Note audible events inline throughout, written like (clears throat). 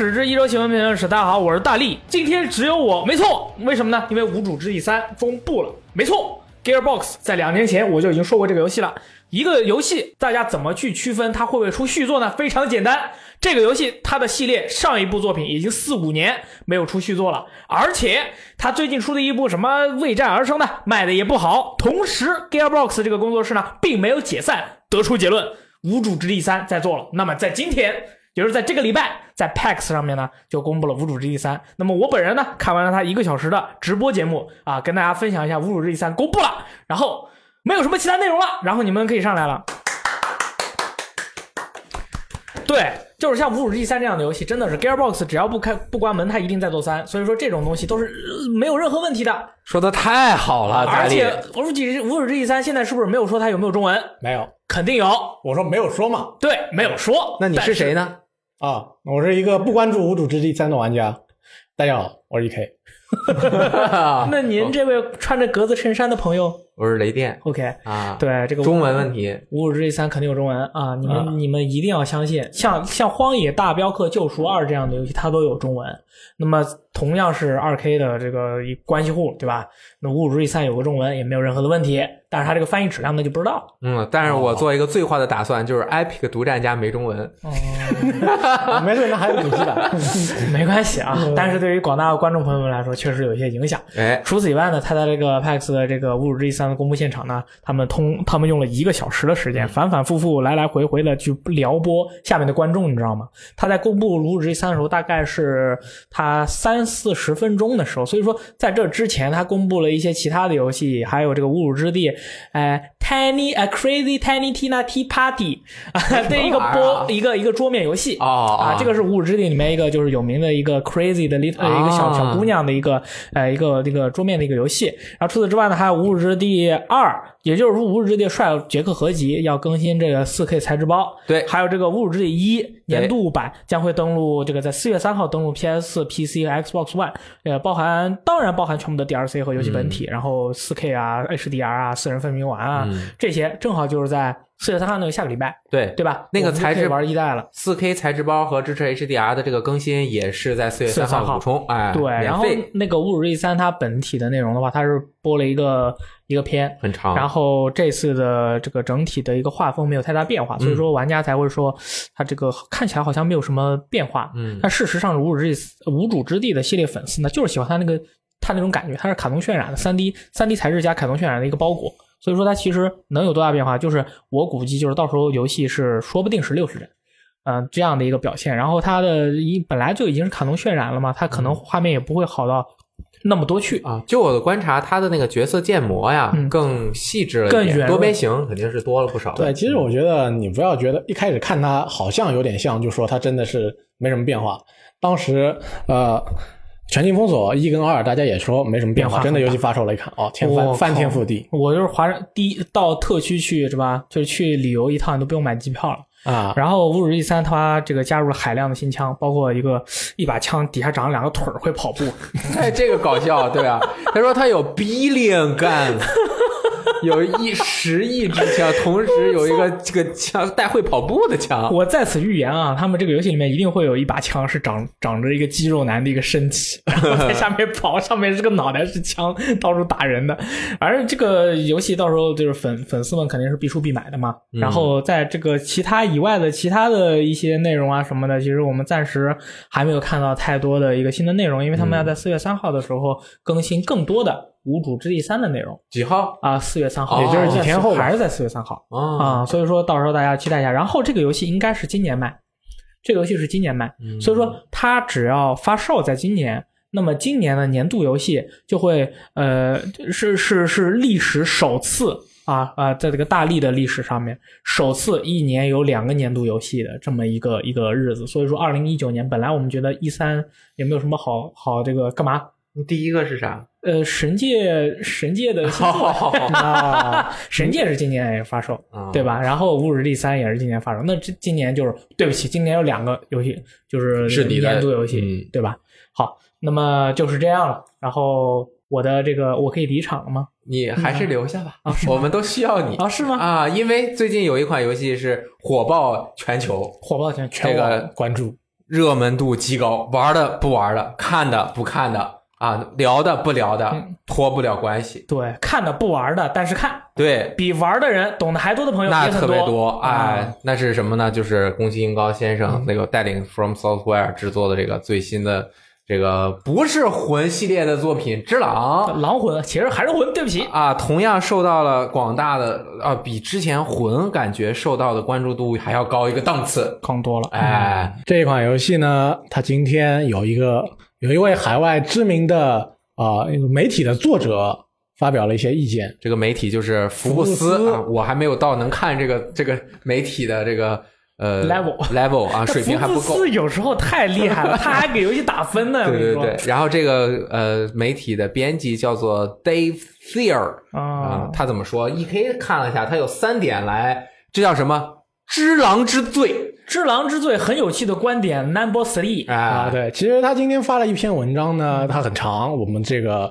聊天室之一周新闻评论室，大家好，我是大力。今天只有我，没错，为什么呢？因为《无主之地三》公布了，没错，Gearbox 在两年前我就已经说过这个游戏了。一个游戏，大家怎么去区分它会不会出续作呢？非常简单，这个游戏它的系列上一部作品已经四五年没有出续作了，而且它最近出的一部什么《为战而生》呢，卖的也不好。同时，Gearbox 这个工作室呢，并没有解散，得出结论，《无主之地三》在做了。那么在今天。也就是在这个礼拜，在 PAX 上面呢，就公布了《无主之地三》。那么我本人呢，看完了他一个小时的直播节目啊，跟大家分享一下《无主之地三》公布了，然后没有什么其他内容了，然后你们可以上来了。对，就是像《无主之地三》这样的游戏，真的是 Gearbox 只要不开不关门，它一定在做三。所以说这种东西都是呃没有任何问题的。说的太好了，而且《无主之无主之地三》现在是不是没有说它有没有中文？没有，肯定有。我说没有说嘛。对，没有说。那你是谁呢？呢？啊，我是一个不关注《无主之地三》的玩家。大家 (laughs) 好，我是 EK。那您这位穿着格子衬衫的朋友我是雷电，OK？啊，对这个中文问题，《五五之地三》肯定有中文啊！你们、啊你们一定要相信，像像《荒野大镖客：救赎二》这样的游戏，它都有中文。那么同样是二 K 的这个一关系户，对吧？那《五五之地三》有个中文也没有任何的问题，但是它这个翻译质量那就不知道。嗯，但是我做一个最坏的打算，就是 Epic 独占加没中文，哦，(laughs) 没事，那还有主机版。(laughs) 没关系啊。但是对于广大观众朋友们来说，确实有一些影响。哎，除此以外呢，它在这个 PAX 的这个《五五之地三》的公布现场呢，他们通他们用了一个小时的时间，反反复复、来来回回的去撩拨下面的观众，你知道吗？他在公布《无主之地三》的时候，大概是他三四十分钟的时候，所以说在这之前，他公布了一些其他的游戏，还有这个《无辱之地》，呃，Tiny a Crazy Tiny Tina Tea Party (laughs) 啊对一个播一个一个桌面游戏哦啊，这个是《无主之地》里面一个就是有名的一个 Crazy 的 little 呃一个小小姑娘的一个呃一个这个桌面的一个游戏。然后除此之外呢，还有《无主之地二》，也就是说《无主之地帅杰克合集》要更新这个 4K 材质包。对。还有这个《无主之地一》年度版将会登陆这个在四月三号登陆 PS、PC 和 Xbox One，呃，包含当然包含全部的 DLC 和游戏本体，然后 4K 啊、HDR 啊、四人分明玩啊、嗯。这些，正好就是在四月三号那个下个礼拜，对对吧？那个材质玩一代了。四 K 材质包和支持 HDR 的这个更新也是在四月三号补充，哎，对，然后，那个《侮辱之地三》它本体的内容的话，它是播了一个一个片，很长，然后这次的这个整体的一个画风没有太大变化，嗯所以说玩家才会说它这个看起来好像没有什么变化。嗯但事实上，无主之地无主之地的系列粉丝呢，就是喜欢它那个它那种感觉，它是卡通渲染的三 D 三 D 材质加卡通渲染的一个包裹，所以说它其实能有多大变化，就是我估计就是到时候游戏是说不定是六十帧。嗯、这样的一个表现，然后它的一本来就已经是卡通渲染了嘛，它可能画面也不会好到那么多去。啊，就我的观察，它的那个角色建模呀嗯更细致了一点，更圆多边形肯定是多了不少。对，其实我觉得你不要觉得一开始看它好像有点像，就说它真的是没什么变化。当时呃，全境封锁一跟二，大家也说没什么变化，变化真的游戏发售了一看，哦，天翻翻天覆地我就是华人第一到特区去是吧？就是去旅游一趟，你都不用买机票了。啊！然后《侮辱一三》它这个加入了海量的新枪，包括一个一把枪底下长了两个腿儿会跑步，(laughs) 哎，这个搞笑，对啊，他说他有 billion guns，(laughs) 有一十亿支枪，同时有一个 (laughs) 这个枪带会跑步的枪。我在此预言啊，他们这个游戏里面一定会有一把枪是长长着一个肌肉男的一个身体，然后在下面跑，(laughs) 上面是个脑袋是枪，到处打人的。反正这个游戏到时候就是粉粉丝们肯定是必出必买的嘛。嗯然后在这个其他以外的其他的一些内容啊什么的，其实我们暂时还没有看到太多的一个新的内容，因为他们要在四月三号的时候更新更多的《无主之地三》的内容几号啊，四月三号，也就是几天后还是在四月三号。啊？啊，所以说到时候大家期待一下。然后这个游戏应该是今年卖，这个游戏是今年卖，嗯所以说它只要发售在今年，那么今年的年度游戏就会呃是是是历史首次。啊啊，在这个大力的历史上面，首次一年有两个年度游戏的这么一个一个日子，所以说二零一九年本来我们觉得一三也没有什么好好这个干嘛，第一个是啥？呃，神界神界的新作 (laughs) 啊，神界是今年也发售，啊对？吧？然后《无主之地三》也是今年发售，那这今年就是对不起，今年有两个游戏就是是年度游戏，嗯对吧？好，那么就是这样了。然后我的这个我可以离场了吗？你还是留下吧，啊我们都需要你啊，是吗？啊！因为最近有一款游戏是火爆全球，火爆全全这个关注热门度极高，玩的不玩的，看的不看的啊，聊的不聊的，嗯脱不了关系。对，看的不玩的，但是看对，比玩的人懂得还多的朋友那也很特别多，啊哎，那是什么呢？就是宫崎英高先生那个带领 From Software 制作的这个最新的这个不是魂系列的作品《之狼》狼魂其实还是魂，对不起，啊，同样受到了广大的啊，比之前魂感觉受到的关注度还要高一个档次。更多了。哎，这一款游戏呢，它今天有一个有一位海外知名的啊、媒体的作者发表了一些意见。这个媒体就是福布斯啊，我还没有到能看这个这个媒体的这个呃 Level level 啊，(laughs) 水平还不够福布。斯有时候太厉害了，(laughs) 他还给游戏打分呢。对对对，然后这个呃媒体的编辑叫做 Dave Thier 啊啊，，他怎么说？E K 看了一下，他有三点来，这叫什么？只狼之罪只狼之罪很有趣的观点，Number Three 啊啊，对，其实他今天发了一篇文章呢，它很长，我们这个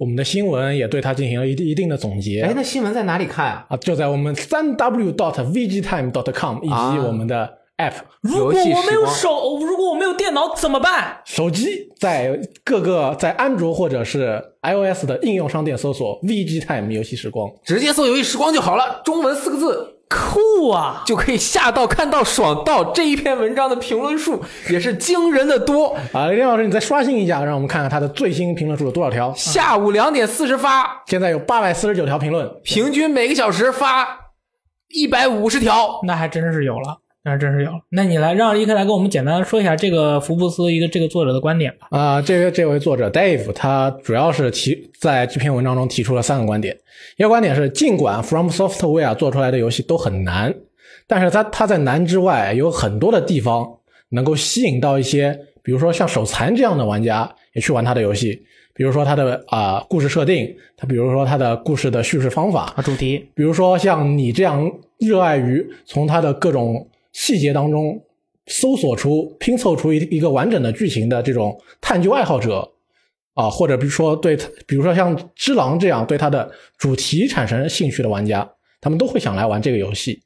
我们的新闻也对它进行了一定一定的总结。哎，那新闻在哪里看啊？啊，就在我们三 w dot vgtime dot com 以啊及我们的 app、如果我没有手，如果我没有电脑怎么办？手机，在各个在安卓或者是 iOS 的应用商店搜索 vgtime 游戏时光。直接搜“游戏时光”就好了，中文四个字酷啊！就可以吓到、看到、爽到。这一篇文章的评论数也是惊人的多，啊，林老师，你再刷新一下，让我们看看他的最新评论数有多少条。下午两点四十发，现在有八百四十九条评论，平均每个小时发一百五十条。那还真是有了，那还真是有了。那你来让伊克来给我们简单说一下这个福布斯一个这个作者的观点吧。啊、这个这位作者 Dave 他主要是提在这篇文章中提出了三个观点。一个观点是，尽管 From Software 做出来的游戏都很难，但是他他在难之外有很多的地方能够吸引到一些，比如说像手残这样的玩家也去玩他的游戏。比如说它的啊、故事设定，它比如说它的故事的叙事方法，啊，主题比如说像你这样热爱于从它的各种细节当中搜索出、拼凑出一一个完整的剧情的这种探究爱好者啊，或者比如说对，比如说像《只狼》这样对它的主题产生兴趣的玩家，他们都会想来玩这个游戏。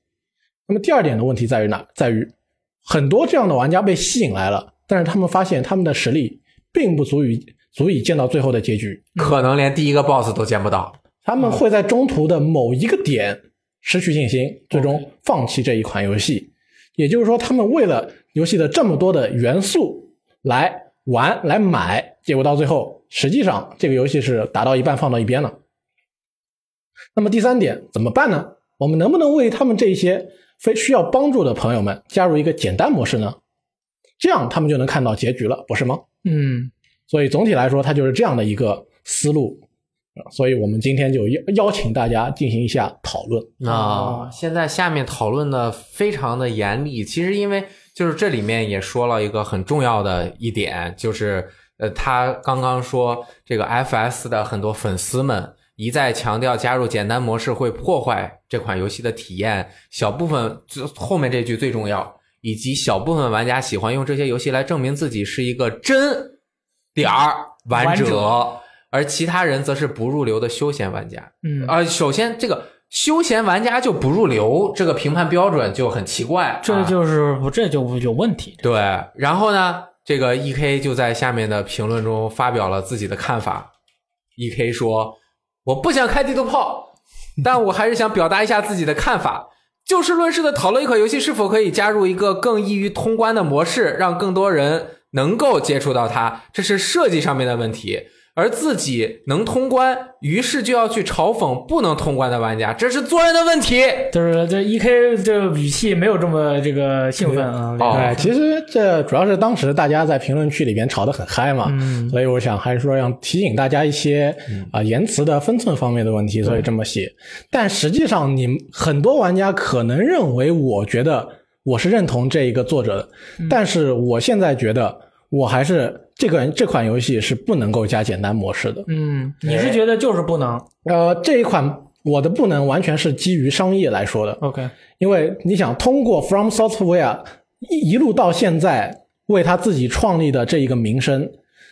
那么第二点的问题在于哪？在于很多这样的玩家被吸引来了，但是他们发现他们的实力并不足以足以见到最后的结局。可能连第一个 BOSS 都见不到。他们会在中途的某一个点失去信心，最终放弃这一款游戏。也就是说，他们为了游戏的这么多的元素来玩、来买，结果到最后，实际上这个游戏是打到一半放到一边了。那么第三点怎么办呢？我们能不能为他们这一些非需要帮助的朋友们加入一个简单模式呢？这样他们就能看到结局了，不是吗？嗯，所以总体来说，它就是这样的一个思路。呃所以我们今天就邀邀请大家进行一下讨论。啊，现在下面讨论的非常的严厉，其实因为就是这里面也说了一个很重要的一点，就是呃，他刚刚说这个 FS 的很多粉丝们一再强调加入简单模式会破坏这款游戏的体验，小部分最后面这句最重要，以及小部分玩家喜欢用这些游戏来证明自己是一个真点儿玩者，而其他人则是不入流的休闲玩家。嗯啊、首先这个休闲玩家就不入流，这个评判标准就很奇怪。这啊就是不，这就有问题。对。然后呢，这个 E K 就在下面的评论中发表了自己的看法。E K 说：“我不想开地图炮，但我还是想表达一下自己的看法。就事论事的讨论一款游戏是否可以加入一个更易于通关的模式，让更多人能够接触到它，这是设计上面的问题。而自己能通关，于是就要去嘲讽不能通关的玩家，这是做人的问题。就是这 E K 这个语气没有这么这个兴奋啊。哦哎，其实这主要是当时大家在评论区里边吵得很嗨嘛，嗯所以我想还是说要提醒大家一些啊、言辞的分寸方面的问题，所以这么写。但实际上，你很多玩家可能认为，我觉得我是认同这一个作者的，但是我现在觉得我还是这个这款游戏是不能够加简单模式的。嗯，你是觉得就是不能呃，这一款我的不能完全是基于商业来说的，？OK，因为你想通过 From Software 一一路到现在为他自己创立的这一个名声，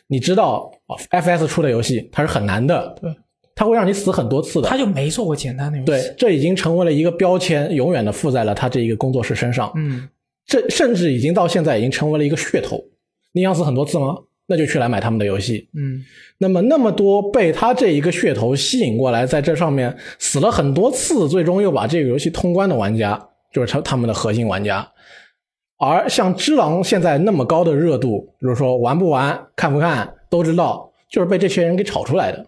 你知道哦 FS 出的游戏它是很难的，对，它会让你死很多次的。他就没做过简单的游戏。对，这已经成为了一个标签，永远的附在了他这一个工作室身上。嗯，这甚至已经到现在已经成为了一个噱头。你想死很多次吗？那就去来买他们的游戏。嗯，那么那么多被他这一个噱头吸引过来，在这上面死了很多次，最终又把这个游戏通关的玩家，就是他他们的核心玩家。而像《只狼》现在那么高的热度，比如说玩不玩、看不看都知道，就是被这些人给炒出来的。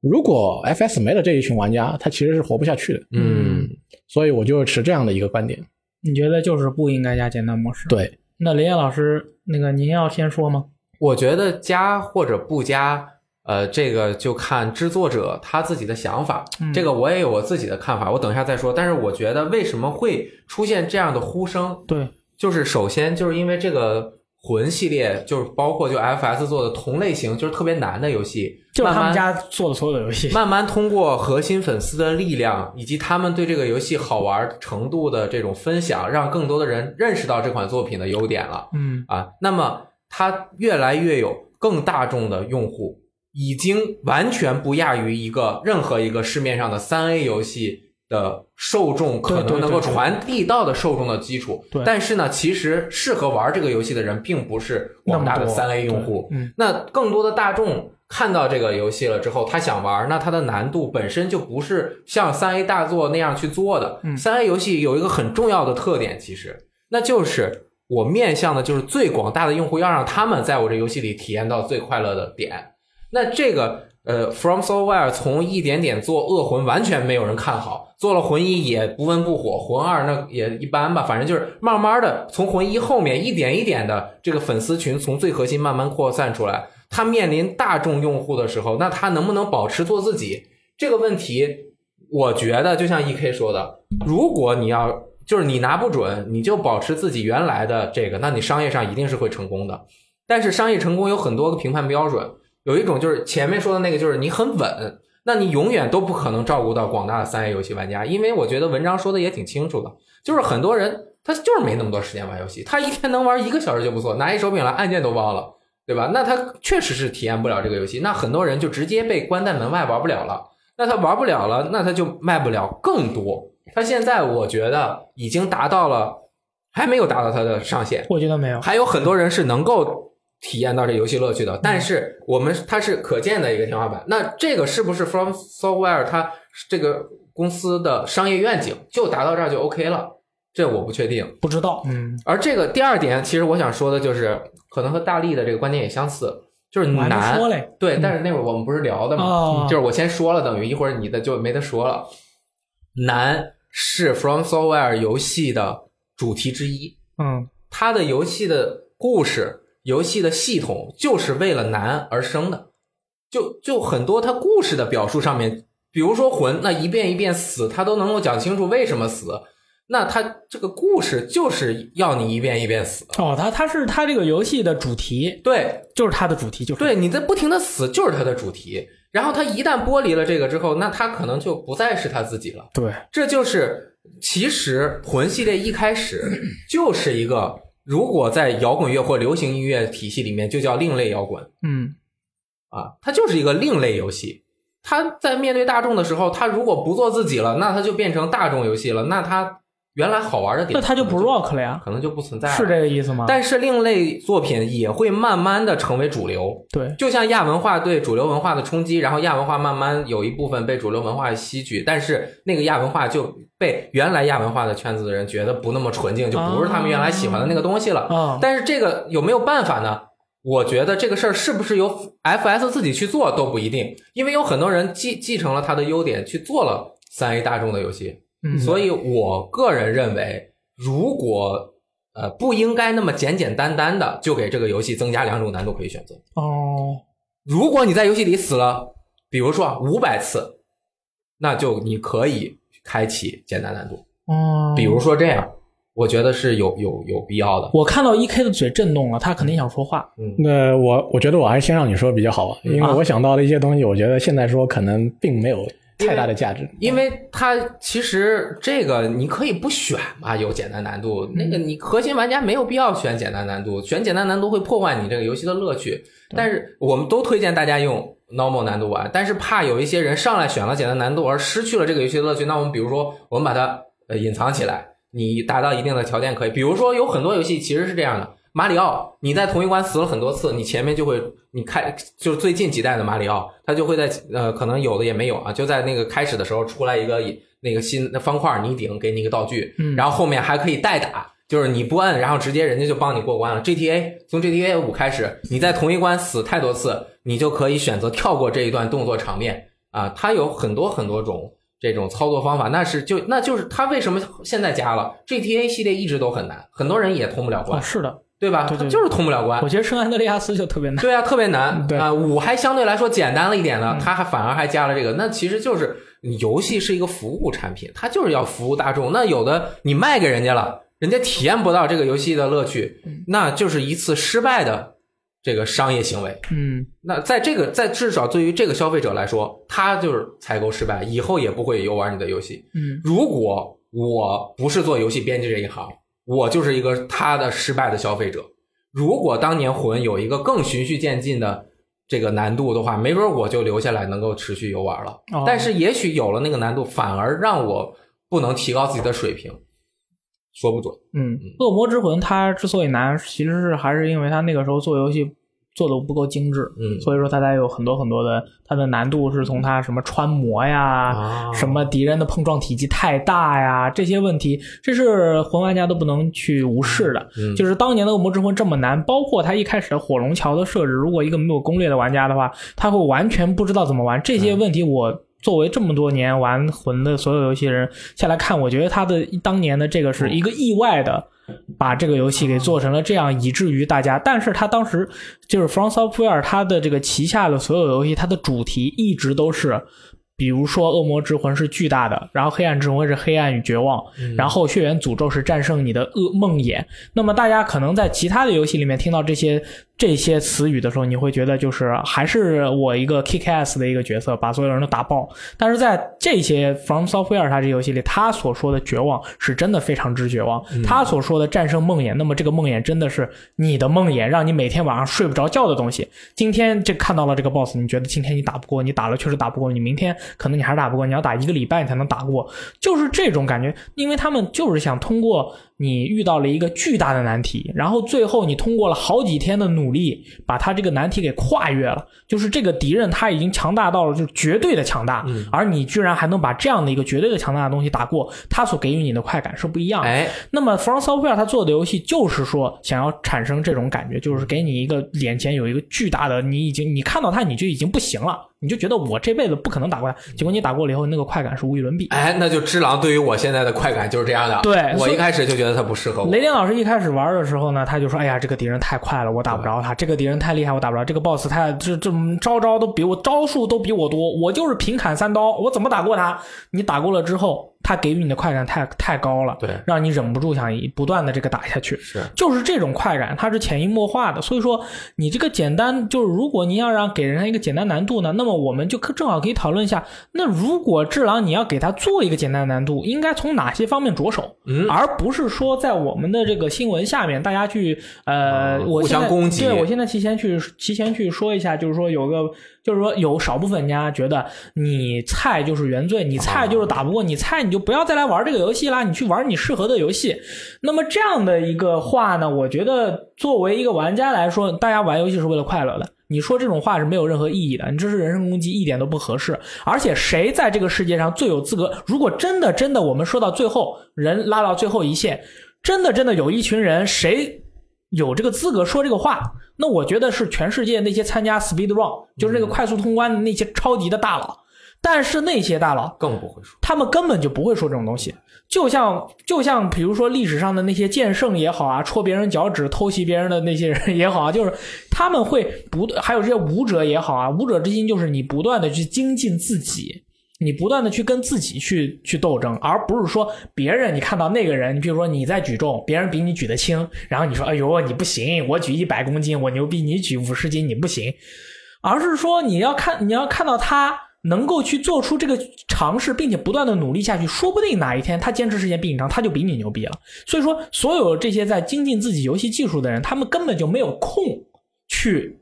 如果 FS 没了这一群玩家，他其实是活不下去的。嗯，所以我就持这样的一个观点。你觉得就是不应该加简单模式？。对，那林燕老师，那个您要先说吗？我觉得加或者不加，呃，这个就看制作者他自己的想法。嗯这个我也有我自己的看法，我等一下再说。但是我觉得为什么会出现这样的呼声，对，就是首先就是因为这个魂系列，就是包括就 FS 做的同类型，就是特别难的游戏，就是他们家做的所有的游戏。慢慢通过核心粉丝的力量，以及他们对这个游戏好玩程度的这种分享，让更多的人认识到这款作品的优点了嗯啊。那么它越来越有更大众的用户，已经完全不亚于一个任何一个市面上的三 A 游戏的受众可能能够传递到的受众的基础。对但是呢，其实适合玩这个游戏的人并不是广大的三 A 用户。嗯那更多的大众看到这个游戏了之后，他想玩，那它的难度本身就不是像三 A 大作那样去做的。嗯三 A 游戏有一个很重要的特点，其实那就是我面向的就是最广大的用户，要让他们在我这游戏里体验到最快乐的点。那这个呃，From Software 从一点点做恶魂，完全没有人看好，做了魂一也不温不火，魂二那也一般吧，反正就是慢慢的从魂一后面一点一点的这个粉丝群从最核心慢慢扩散出来。他面临大众用户的时候，那他能不能保持做自己这个问题？我觉得就像 E K 说的，如果你要就是你拿不准，你就保持自己原来的这个，那你商业上一定是会成功的。但是商业成功有很多个评判标准，有一种就是前面说的那个，就是你很稳，那你永远都不可能照顾到广大的三 A 游戏玩家，因为我觉得文章说的也挺清楚的，就是很多人他就是没那么多时间玩游戏，他一天能玩一个小时就不错，拿一手柄来按键都忘了，对吧？那他确实是体验不了这个游戏，那很多人就直接被关在门外玩不了了。那他玩不了了，那他就卖不了更多。他现在我觉得已经达到了，还没有达到他的上限。我觉得没有。还有很多人是能够体验到这游戏乐趣的，但是我们它是可见的一个天花板。那这个是不是 From Software 它这个公司的商业愿景就达到这儿就 OK 了？这我不确定。不知道，嗯，而这个第二点，其实我想说的就是，可能和大力的这个观点也相似，就是难。说嘞。对，嗯但是那会儿我们不是聊的吗？哦就是我先说了，等于一会儿你的就没得说了。难是 From Software 游戏的主题之一，嗯它的游戏的故事、游戏的系统就是为了难而生的。就就很多它故事的表述上面，比如说魂，那一遍一遍死，它都能够讲清楚为什么死。那它这个故事就是要你一遍一遍死。哦，它它是它这个游戏的主题，对，就是它的主题，就是对，你在不停的死就是它的主题。然后它一旦剥离了这个之后，那它可能就不再是它自己了。对，这就是其实魂系列一开始 (clears throat) 就是一个，如果在摇滚乐或流行音乐体系里面就叫另类摇滚嗯啊，它就是一个另类游戏。它在面对大众的时候，它如果不做自己了，那它就变成大众游戏了。那它原来好玩的点，那它就不 rock 了呀，可能就不存在了。是这个意思吗？但是另类作品也会慢慢的成为主流。对，就像亚文化对主流文化的冲击，然后亚文化慢慢有一部分被主流文化吸取，但是那个亚文化就被原来亚文化的圈子的人觉得不那么纯净，就不是他们原来喜欢的那个东西了。啊，但是这个有没有办法呢？我觉得这个事儿是不是由 FS 自己去做都不一定，因为有很多人继继承了他的优点去做了三 A 大众的游戏，嗯所以我个人认为，如果呃不应该那么简简单单的就给这个游戏增加两种难度可以选择。哦，如果你在游戏里死了，比如说五百次，那就你可以开启简单难度，哦，比如说这样，我觉得是有有有必要的。我看到 E K 的嘴震动了，他肯定想说话。嗯，那我我觉得我还是先让你说比较好吧，因为啊我想到的一些东西，我觉得现在说可能并没有太大的价值。因为它其实这个你可以不选嘛，有简单难度，那个你核心玩家没有必要选简单难度，选简单难度会破坏你这个游戏的乐趣。但是我们都推荐大家用 normal 难度玩，但是怕有一些人上来选了简单难度而失去了这个游戏的乐趣。那我们比如说，我们把它呃隐藏起来，你达到一定的条件可以。比如说有很多游戏其实是这样的，马里奥你在同一关死了很多次，你前面就会你开就是最近几代的马里奥，他就会在呃可能有的也没有啊，就在那个开始的时候出来一个那个新的方块你顶给你一个道具，嗯然后后面还可以代打。就是你不摁，然后直接人家就帮你过关了。GTA 从 GTA 五开始，你在同一关死太多次，你就可以选择跳过这一段动作场面啊。它有很多很多种这种操作方法，那是就那就是它为什么现在加了 GTA 系列一直都很难，很多人也通不了啊，关，是的，对吧？对对对就是通不了关我。觉得圣安德烈亚斯就特别难。对啊，特别难。(laughs) 对啊，五还相对来说简单了一点呢嗯，它还反而还加了这个，那其实就是游戏是一个服务产品，它就是要服务大众。那有的你卖给人家了，人家体验不到这个游戏的乐趣，那就是一次失败的这个商业行为。嗯，那在这个在至少对于这个消费者来说，他就是采购失败，以后也不会游玩你的游戏。嗯，如果我不是做游戏编辑这一行，我就是一个他的失败的消费者。如果当年魂有一个更循序渐进的这个难度的话，没准我就留下来能够持续游玩了。哦但是也许有了那个难度，反而让我不能提高自己的水平，说不准。嗯，恶魔之魂它之所以难，其实是还是因为它那个时候做游戏做的不够精致，嗯所以说它才有很多很多的它的难度是从它什么穿模呀。啊什么敌人的碰撞体积太大呀，这些问题，这是魂玩家都不能去无视的。嗯就是当年的恶魔之魂这么难，包括它一开始的火龙桥的设置，如果一个没有攻略的玩家的话，他会完全不知道怎么玩。这些问题我。作为这么多年玩魂的所有游戏人下来看，我觉得他的当年的这个是一个意外的，把这个游戏给做成了这样，以至于大家。但是他当时就是 From Software，它的这个旗下的所有游戏，它的主题一直都是。比如说，恶魔之魂是巨大的，然后黑暗之魂是黑暗与绝望，然后血缘诅咒是战胜你的噩梦魇。那么大家可能在其他的游戏里面听到这些这些词语的时候，你会觉得就是还是我一个 kick ass 的一个角色，把所有人都打爆。但是在这些 From Software 它这游戏里，他所说的绝望是真的非常之绝望。他所说的战胜梦魇，那么这个梦魇真的是你的梦魇，让你每天晚上睡不着觉的东西。今天这看到了这个 boss，你觉得今天你打不过，你打了确实打不过，你明天可能你还是打不过，你要打一个礼拜你才能打过，就是这种感觉。因为他们就是想通过你遇到了一个巨大的难题，然后最后你通过了好几天的努力，把他这个难题给跨越了。就是这个敌人他已经强大到了就是绝对的强大，而你居然还能把这样的一个绝对的强大的东西打过，他所给予你的快感是不一样的。哎，那么 From Software 他做的游戏就是说想要产生这种感觉，就是给你一个眼前有一个巨大的，你已经你看到它你就已经不行了，你就觉得我这辈子不可能打过来，结果你打过了以后，那个快感是无与伦比。哎，那就只狼对于我现在的快感就是这样的。对我一开始就觉得他不适合我。雷电老师一开始玩的时候呢，他就说：“哎呀，这个敌人太快了，我打不着他；这个敌人太厉害，我打不着；这个 boss 太这这招招都比我招数都比我多，我就是平砍三刀，我怎么打过他？你打过了之后，他给予你的快感太太高了，对让你忍不住想一不断的这个打下去。是就是这种快感，它是潜移默化的。所以说，你这个简单，就是如果你要让给人家一个简单难度呢，那么我们就可正好可以讨论一下，那如果智狼你要给他做一个简单难度，应该从哪些方面着手，嗯而不是说在我们的这个新闻下面大家去呃，嗯互我现在相攻击对我现在提前去提前去说一下，就是说有个。就是说，有少部分人家觉得你菜就是原罪，你菜就是打不过你菜，你就不要再来玩这个游戏啦，你去玩你适合的游戏。那么这样的一个话呢，我觉得作为一个玩家来说，大家玩游戏是为了快乐的。你说这种话是没有任何意义的，你这是人身攻击，一点都不合适。而且谁在这个世界上最有资格？如果真的真的，我们说到最后，人拉到最后一线，真的真的有一群人，谁有这个资格说这个话？那我觉得是全世界那些参加 speed run，就是那个快速通关的那些超级的大佬。但是那些大佬，更不会说。他们根本就不会说这种东西。就像就像比如说历史上的那些剑圣也好啊，戳别人脚趾、偷袭别人的那些人也好啊，就是他们会不还有这些武者也好啊，武者之心就是你不断的去精进自己。你不断的去跟自己去去斗争，而不是说别人你看到那个人，你比如说你在举重，别人比你举得轻，然后你说哎呦你不行，我举一百公斤我牛逼，你举五十斤你不行，而是说你要看你要看到他能够去做出这个尝试，并且不断的努力下去，说不定哪一天他坚持时间比你长，他就比你牛逼了。所以说，所有这些在精进自己游戏技术的人，他们根本就没有空去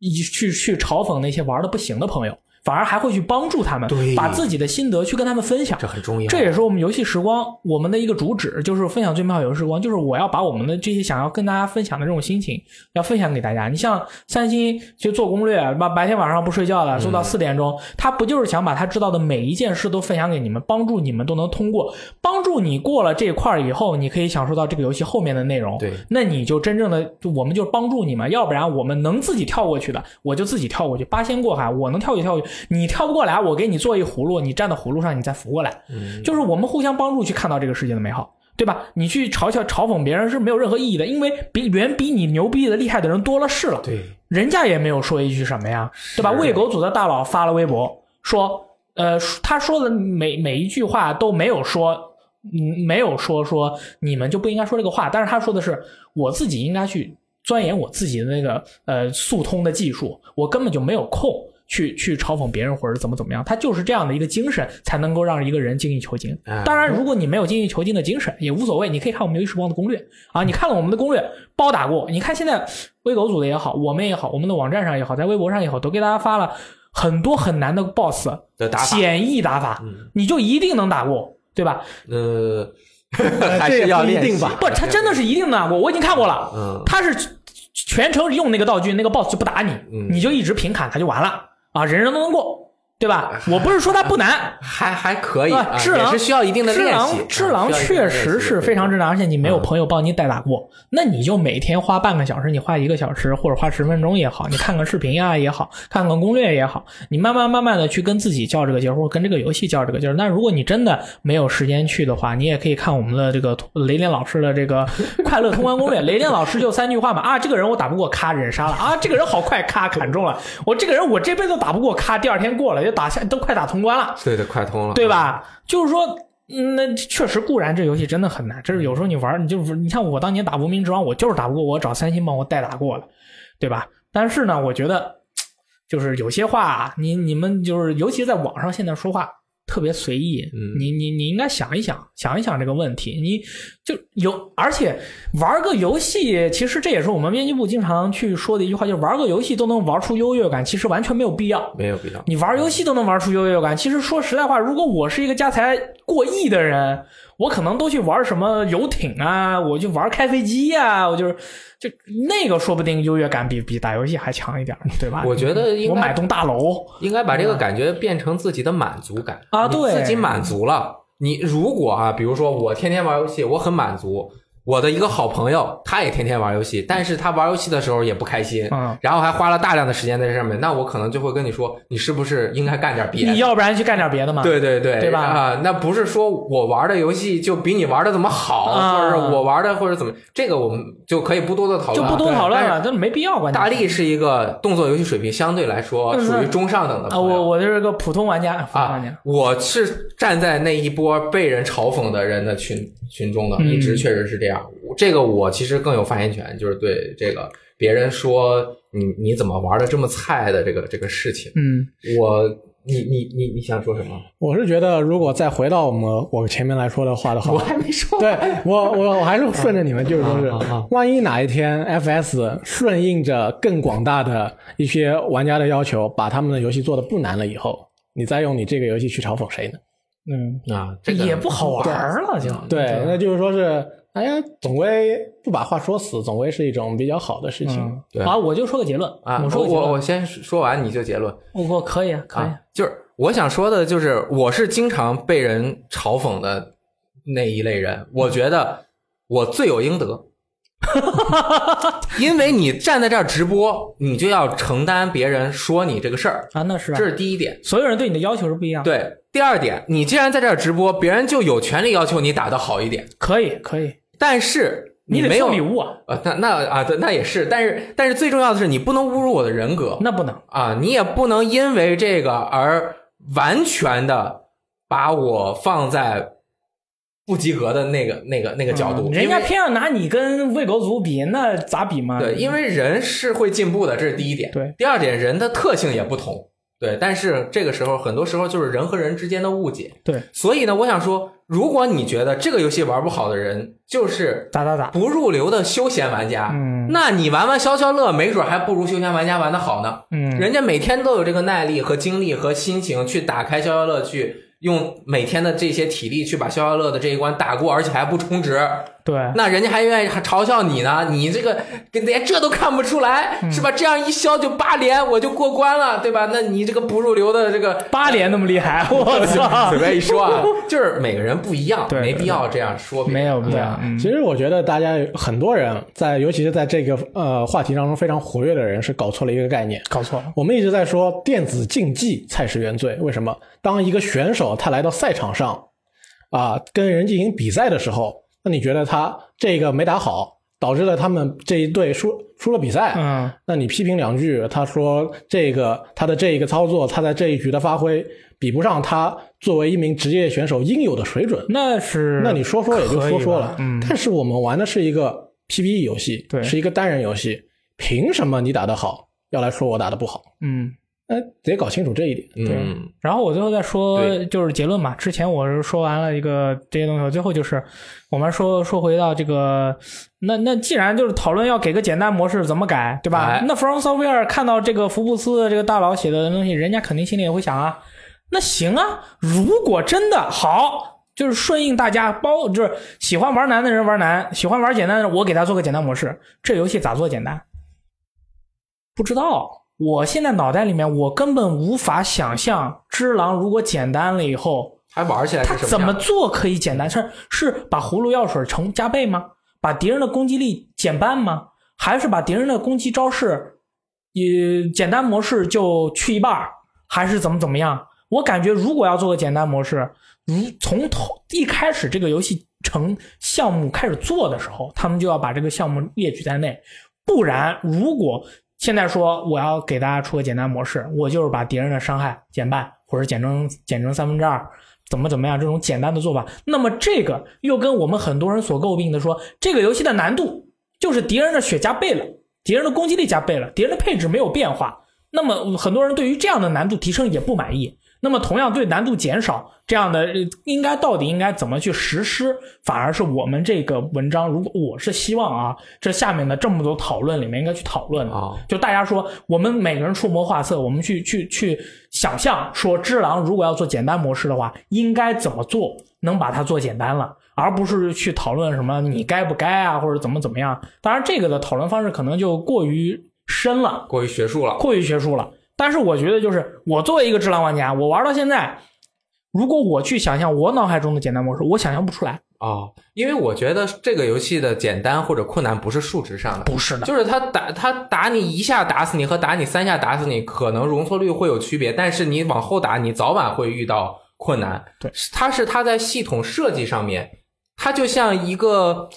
一去去嘲讽那些玩的不行的朋友。反而还会去帮助他们，把自己的心得去跟他们分享这。很重要。这也是我们游戏时光我们的一个主旨，就是分享最美好游戏时光，就是我要把我们的这些想要跟大家分享的这种心情，要分享给大家。你像三星就做攻略，把白天晚上不睡觉的，做到四点钟，他不就是想把他知道的每一件事都分享给你们，帮助你们都能通过，帮助你过了这一块儿以后，你可以享受到这个游戏后面的内容。对，那你就真正的，就我们就帮助你们，要不然我们能自己跳过去的，我就自己跳过去，八仙过海，我能跳过去跳过去，你跳不过来，我给你做一葫芦，你站到葫芦上，你再扶过来，嗯就是我们互相帮助去看到这个世界的美好。对吧？你去嘲笑、嘲讽别人是没有任何意义的，因为比远比你牛逼的、厉害的人多了是了。对，人家也没有说一句什么呀，对吧？喂狗组的大佬发了微博说，呃，他说的每每一句话都没有说，嗯，没有说说你们就不应该说这个话，但是他说的是我自己应该去钻研我自己的那个呃速通的技术，我根本就没有空。去去嘲讽别人或者怎么怎么样，他就是这样的一个精神，才能够让一个人精益求精。哎当然，如果你没有精益求精的精神，也无所谓，你可以看我们游戏时光的攻略啊，你看了我们的攻略，包打过。你看现在微狗组的也好，我们也好，我们的网站上也好，在微博上也好，都给大家发了很多很难的 BOSS 的打法，简易打法，嗯你就一定能打过，对吧？呃，(laughs) 这要练习不一定吧不，他真的是一定能打过，我已经看过了。嗯，他是全程用那个道具，那个 BOSS 就不打你，嗯你就一直平砍他就完了啊，人人都能过，对吧？(laughs) 我不是说它不难，还还可以智狼也是需要一定的智练习。狼智狼确实是非常智障，而且你没有嗯朋友帮你代打过，那你就每天花半个小时，你花一个小时或者花十分钟也好，你看看视频啊也好，(laughs) 看看攻略也好，你慢慢慢慢的去跟自己较这个劲儿，或者跟这个游戏较这个劲儿。那如果你真的没有时间去的话，你也可以看我们的这个雷电老师的这个快乐通关攻略。(laughs) 雷电老师就三句话嘛啊，这个人我打不过，咔忍杀了啊，这个人好快，咔砍中了，我这个人我这辈子都打不过，咔第二天过了，就打下都快打通关了。对对，快通了，对？吧？就是说，嗯那确实固然这游戏真的很难，这是有时候你玩，你就是你像我当年打无名之王，我就是打不过，我找三星帮我代打过了，对吧？但是呢，我觉得就是有些话啊，你你们就是尤其在网上现在说话。特别随意，嗯你你你应该想一想，想一想这个问题。你就有，而且玩个游戏，其实这也是我们编辑部经常去说的一句话，就是玩个游戏都能玩出优越感，其实完全没有必要。没有必要。你玩游戏都能玩出优越感。其实说实在话，如果我是一个家财过亿的人，我可能都去玩什么游艇啊，我就玩开飞机呀、我就是就那个说不定优越感比比打游戏还强一点，对吧？我觉得应该我买栋大楼应该把这个感觉变成自己的满足感你啊对自己满足了。你如果啊，比如说我天天玩游戏，我很满足。我的一个好朋友，他也天天玩游戏，但是他玩游戏的时候也不开心，嗯然后还花了大量的时间在这上面，那我可能就会跟你说，你是不是应该干点别的？你要不然去干点别的嘛？对对对，对吧啊，那不是说我玩的游戏就比你玩的怎么好，啊或者是我玩的或者怎么，这个我们就可以不多的讨论啊，就不多讨论对了，这没必要。大力是一个动作游戏水平相对来说嗯属于中上等的啊，我我就是个普通玩家，普通玩啊。，我是站在那一波被人嘲讽的人的群群中的，嗯一直确实是这样。这个我其实更有发言权，就是对这个别人说你你怎么玩的这么菜的这个这个事情，嗯，我你你你你想说什么？我是觉得，如果再回到我们我前面来说的话的话，我还没说对我我我还是顺着你们，就是说是万一哪一天 FS 顺应着更广大的一些玩家的要求，把他们的游戏做的不难了以后，你再用你这个游戏去嘲讽谁呢？嗯，啊，这个也不好玩了，就对，那就是说是，哎呀，总归不把话说死，总归是一种比较好的事情。嗯，对好，我就说个结论啊，我我说我我先说完你就结论我我可以啊，可以啊，就是我想说的就是我是经常被人嘲讽的那一类人，我觉得我罪有应得。(laughs) 因为你站在这儿直播，你就要承担别人说你这个事儿，啊，那是啊这是第一点。所有人对你的要求是不一样的。，对，第二点，你既然在这儿直播，别人就有权利要求你打得好一点，可以可以，但是你得没有送礼物啊，呃，那那啊，对，那也是，但是但是最重要的是，你不能侮辱我的人格那不能。啊，你也不能因为这个而完全的把我放在不及格的那个那个那个角度，嗯人家偏要拿你跟喂狗族比，那咋比嘛？对，因为人是会进步的，这是第一点。对，第二点，人的特性也不同。对，但是这个时候很多时候就是人和人之间的误解。对，所以呢，我想说，如果你觉得这个游戏玩不好的人就是打打打，不入流的休闲玩家，嗯那你玩玩消消乐，没准还不如休闲玩家玩的好呢。嗯，人家每天都有这个耐力和精力和心情去打开消消乐，去用每天的这些体力去把消消乐的这一关打过，而且还不充值，对，那人家还愿意嘲笑你呢。你这个连这都看不出来，嗯是吧？这样一削就八连，我就过关了，对吧？那你这个不入流的这个八连那么厉害，(laughs) 我操随！便一说啊，就是每个人不一样，对没必要这样说。没有必要对啊，嗯其实我觉得大家很多人在，尤其是在这个呃话题当中非常活跃的人，是搞错了一个概念。搞错了，我们一直在说电子竞技才是原罪，为什么？当一个选手他来到赛场上，啊，跟人进行比赛的时候，那你觉得他这个没打好，导致了他们这一队输输了比赛，嗯，那你批评两句，他说这个他的这一个操作，他在这一局的发挥比不上他作为一名职业选手应有的水准，那是那你说说也就说说了但是我们玩的是一个 PVE 游戏，对是一个单人游戏，凭什么你打得好要来说我打得不好？嗯。哎，得搞清楚这一点。嗯，然后我最后再说就是结论嘛。之前我是说完了一个这些东西，我最后就是我们说说回到这个，那那既然就是讨论要给个简单模式怎么改，对吧？哎那 From Software 看到这个福布斯的这个大佬写的东西，人家肯定心里也会想啊，那行啊，如果真的好。就是顺应大家包，就是喜欢玩难的人玩难，喜欢玩简单的人，我给他做个简单模式。这游戏咋做简单？不知道。我现在脑袋里面，我根本无法想象《只狼》如果简单了以后，还玩起来它怎么做可以简单？是是把葫芦药水成加倍吗？把敌人的攻击力减半吗？还是把敌人的攻击招式，也简单模式就去一半？还是怎么怎么样？我感觉如果要做个简单模式，如从头一开始这个游戏成项目开始做的时候，他们就要把这个项目列举在内，不然如果现在说我要给大家出个简单模式，我就是把敌人的伤害减半，或者减成减成三分之二，怎么怎么样这种简单的做法，那么这个又跟我们很多人所诟病的说，这个游戏的难度就是敌人的血加倍了，敌人的攻击力加倍了，敌人的配置没有变化。那么很多人对于这样的难度提升也不满意。那么同样对难度减少这样的，呃应该到底应该怎么去实施？反而是我们这个文章，如果我是希望啊，这下面的这么多讨论里面应该去讨论的。啊？就大家说，我们每个人出谋划策，我们去去去想象说，只狼如果要做简单模式的话，应该怎么做能把它做简单了，而不是去讨论什么你该不该啊，或者怎么怎么样。当然，这个的讨论方式可能就过于深了，过于学术了。过于学术了。但是我觉得，就是我作为一个智狼玩家，我玩到现在，如果我去想象我脑海中的简单模式，我想象不出来。哦，因为我觉得这个游戏的简单或者困难不是数值上的，不是的，就是他打他打你一下打死你和打你三下打死你，可能容错率会有区别，但是你往后打，你早晚会遇到困难。对，它是它在系统设计上面，它就像一个。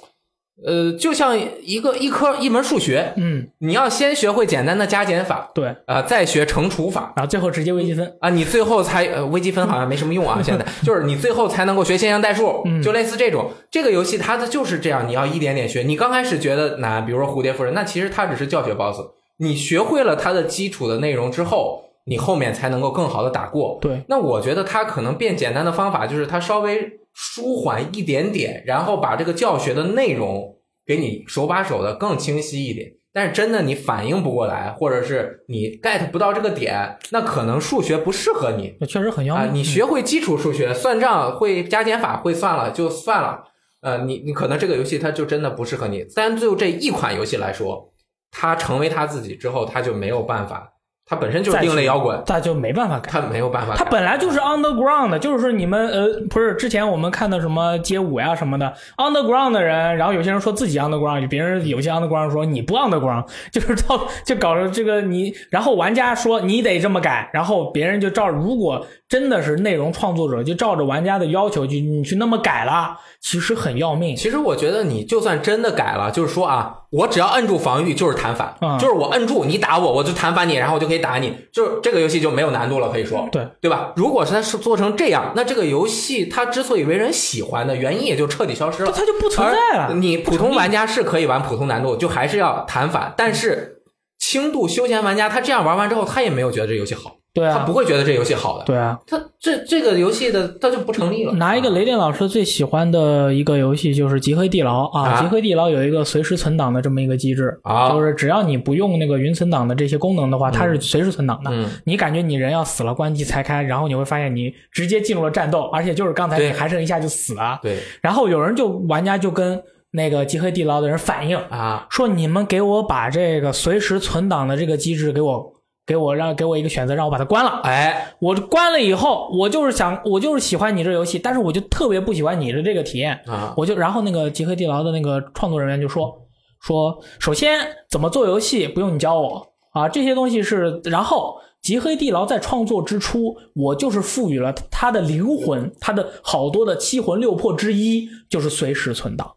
呃，就像一个一科一门数学，嗯，你要先学会简单的加减法，对，啊、再学乘除法，然后最后直接微积分。啊，你最后才呃微积分好像没什么用啊，(laughs) 现在就是你最后才能够学线性代数，嗯就类似这种。这个游戏它的就是这样，你要一点点学。你刚开始觉得难，比如说蝴蝶夫人，那其实它只是教学 boss。你学会了它的基础的内容之后，你后面才能够更好的打过。对，那我觉得它可能变简单的方法就是它稍微舒缓一点点，然后把这个教学的内容给你手把手的更清晰一点。但是真的你反应不过来，或者是你 get 不到这个点，那可能数学不适合你确实很要啊、命。你学会基础数学，算账会加减法会算了就算了。呃，你你可能这个游戏它就真的不适合你。但就这一款游戏来说，它成为它自己之后，它就没有办法，它本身就是另类摇滚，那就没办法改。它没有办法改。它本来就是 underground 的，就是说你们呃不是之前我们看的什么街舞呀什么的 underground 的人，然后有些人说自己 underground，别人有些 underground 说你不 underground，就是到就搞得这个你，然后玩家说你得这么改，然后别人就照，如果真的是内容创作者就照着玩家的要求去你去那么改了，其实很要命。其实我觉得你就算真的改了，就是说啊，我只要摁住防御就是弹反，嗯就是我摁住你打我，我就弹反你，然后我就可以打你，就是这个游戏就没有难度了，可以说，对对吧？如果是它是做成这样，那这个游戏它之所以为人喜欢的原因也就彻底消失了。它就不存在了。你普通玩家是可以玩普通难度，就还是要弹反，但是轻度休闲玩家他这样玩完之后，他也没有觉得这游戏好。对啊，他不会觉得这游戏好的。对啊，他这这个游戏的他就不成立了。拿一个雷电老师最喜欢的一个游戏就是《极黑地牢》啊，啊极黑地牢》有一个随时存档的这么一个机制，啊。就是只要你不用那个云存档的这些功能的话，它是随时存档的。嗯。你感觉你人要死了，关机才开，然后你会发现你直接进入了战斗，而且就是刚才你还剩一下就死了。对。然后有人就玩家就跟那个《极黑地牢》的人反映啊，说：“你们给我把这个随时存档的这个机制给我给我让给我一个选择，让我把它关了。”哎，我关了以后，我就是想，我就是喜欢你这游戏，但是我就特别不喜欢你的这个体验。啊我就然后那个《极黑地牢》的那个创作人员就说说，首先怎么做游戏不用你教我啊，这些东西是，然后《极黑地牢》在创作之初，我就是赋予了它的灵魂，它的好多的七魂六魄之一就是随时存档，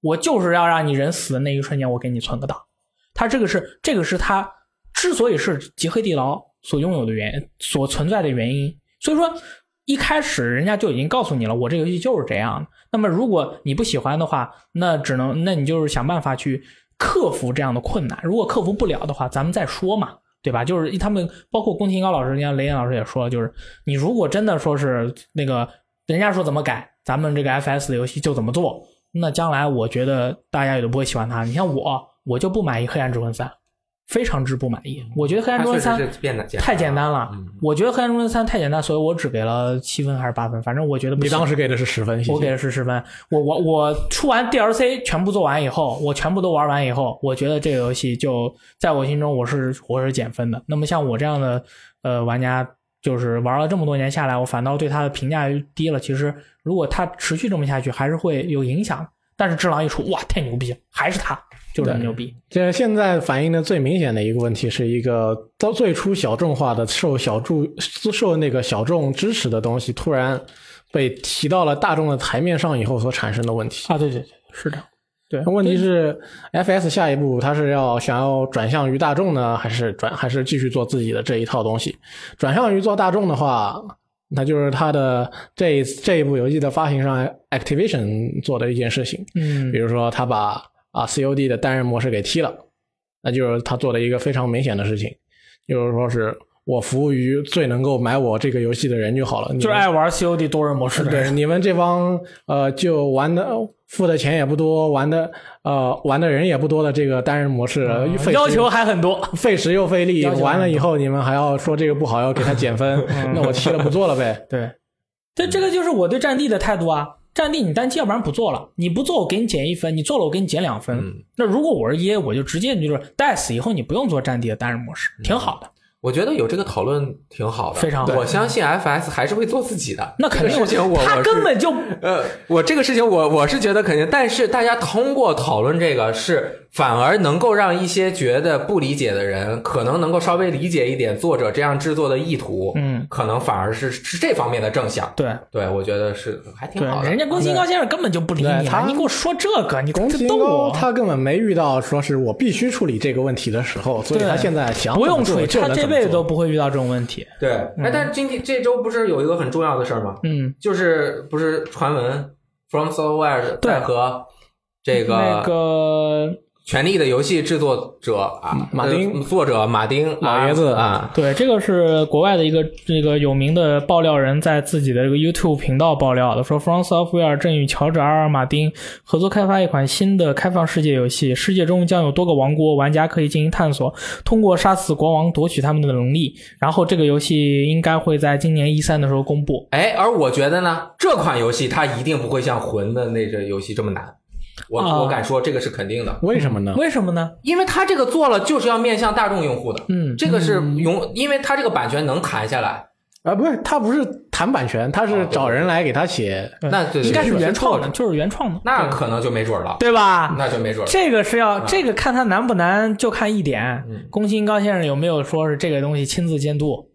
我就是要让你人死的那一瞬间，我给你存个档。它这个是这个是它之所以是极黑地牢所拥有的原所存在的原因。所以说一开始人家就已经告诉你了，我这游戏就是这样的。那么如果你不喜欢的话，那只能那你就是想办法去克服这样的困难。如果克服不了的话，咱们再说嘛。对吧？就是他们包括宫崎英高老师，人家雷岩老师也说了，就是你如果真的说是那个人家说怎么改，咱们这个 FS 的游戏就怎么做，那将来我觉得大家也都不会喜欢它。你像我，我就不满意《黑暗之魂三》，非常之不满意。我觉得《黑暗他确之魂三太简单了，嗯我觉得《黑暗之魂三》太简单，所以我只给了七分还是八分，反正我觉得不行你当时给的是十分，谢谢我给的是十分。我我我出完 DLC 全部做完以后，我全部都玩完以后，我觉得这个游戏就在我心中我是我是减分的。那么像我这样的呃玩家，就是玩了这么多年下来，我反倒对他的评价低了。其实如果他持续这么下去，还是会有影响。但是智狼一出，哇，太牛逼了，还是他，就是这么牛逼。这现在反映的最明显的一个问题，是一个到最初小众化的、受小众受那个小众支持的东西，突然被提到了大众的台面上以后所产生的问题。啊，对对对，是的，对。问题是，FS 下一步它是要想要转向于大众呢，还是转还是继续做自己的这一套东西？转向于做大众的话，那就是它的这一这一部游戏的发行商，Activation 做的一件事情。嗯比如说他把啊 COD 的单人模式给踢了，那就是他做了一个非常明显的事情，就是说是我服务于最能够买我这个游戏的人就好了，就是爱玩 COD 多人模式的人。对你们这帮呃就玩的付的钱也不多，玩的呃玩的人也不多的这个单人模式，嗯要求还很多，费时又费力，完了以后你们还要说这个不好，要给他减分，(laughs) 那我踢了不做了呗。对，对，这个就是我对战地的态度啊。战地你单机要不然不做了，你不做我给你减一分，你做了我给你减两分。嗯那如果我是 EA，我就直接就是 DICE 以后你不用做战地的单人模式，挺好的。我觉得有这个讨论挺好的，非常好我相信 FS 还是会做自己的。那肯定这个事情我，他我根本就呃，我这个事情我我是觉得肯定，但是大家通过讨论这个是反而能够让一些觉得不理解的人，可能能够稍微理解一点作者这样制作的意图，嗯，可能反而是是这方面的正向。对对，我觉得是还挺好，的。人家宫崎英高先生根本就不理你对他，你给我说这个，你宫崎高我。他根本没遇到说是我必须处理这个问题的时候，所以他现在想不用处理，这辈子都不会遇到这种问题。对，哎，但是今天这周不是有一个很重要的事儿吗？嗯，就是不是传闻 From Software 对在和这个那个权力的游戏制作者啊，马丁呃作者马丁老爷子啊，对，这个是国外的一个这个有名的爆料人在自己的这个 YouTube 频道爆料的，说 From Software 正与乔治 R. R. 马丁合作开发一款新的开放世界游戏，世界中将有多个王国，玩家可以进行探索，通过杀死国王夺取他们的能力。然后这个游戏应该会在今年一三的时候公布。哎，而我觉得呢，这款游戏它一定不会像魂的那个游戏这么难，我、啊我敢说这个是肯定的，为什么呢？为什么呢？因为他这个做了就是要面向大众用户的，嗯，这个是永，因为他这个版权能谈下来，啊，不是，他不是谈版权，他是找人来给他写。那对应该是原创的，就是原创的，那可能就没准了，对吧？那就没准了。这个是要，这个看他难不难，就看一点嗯。宫崎英高先生有没有说是这个东西亲自监督？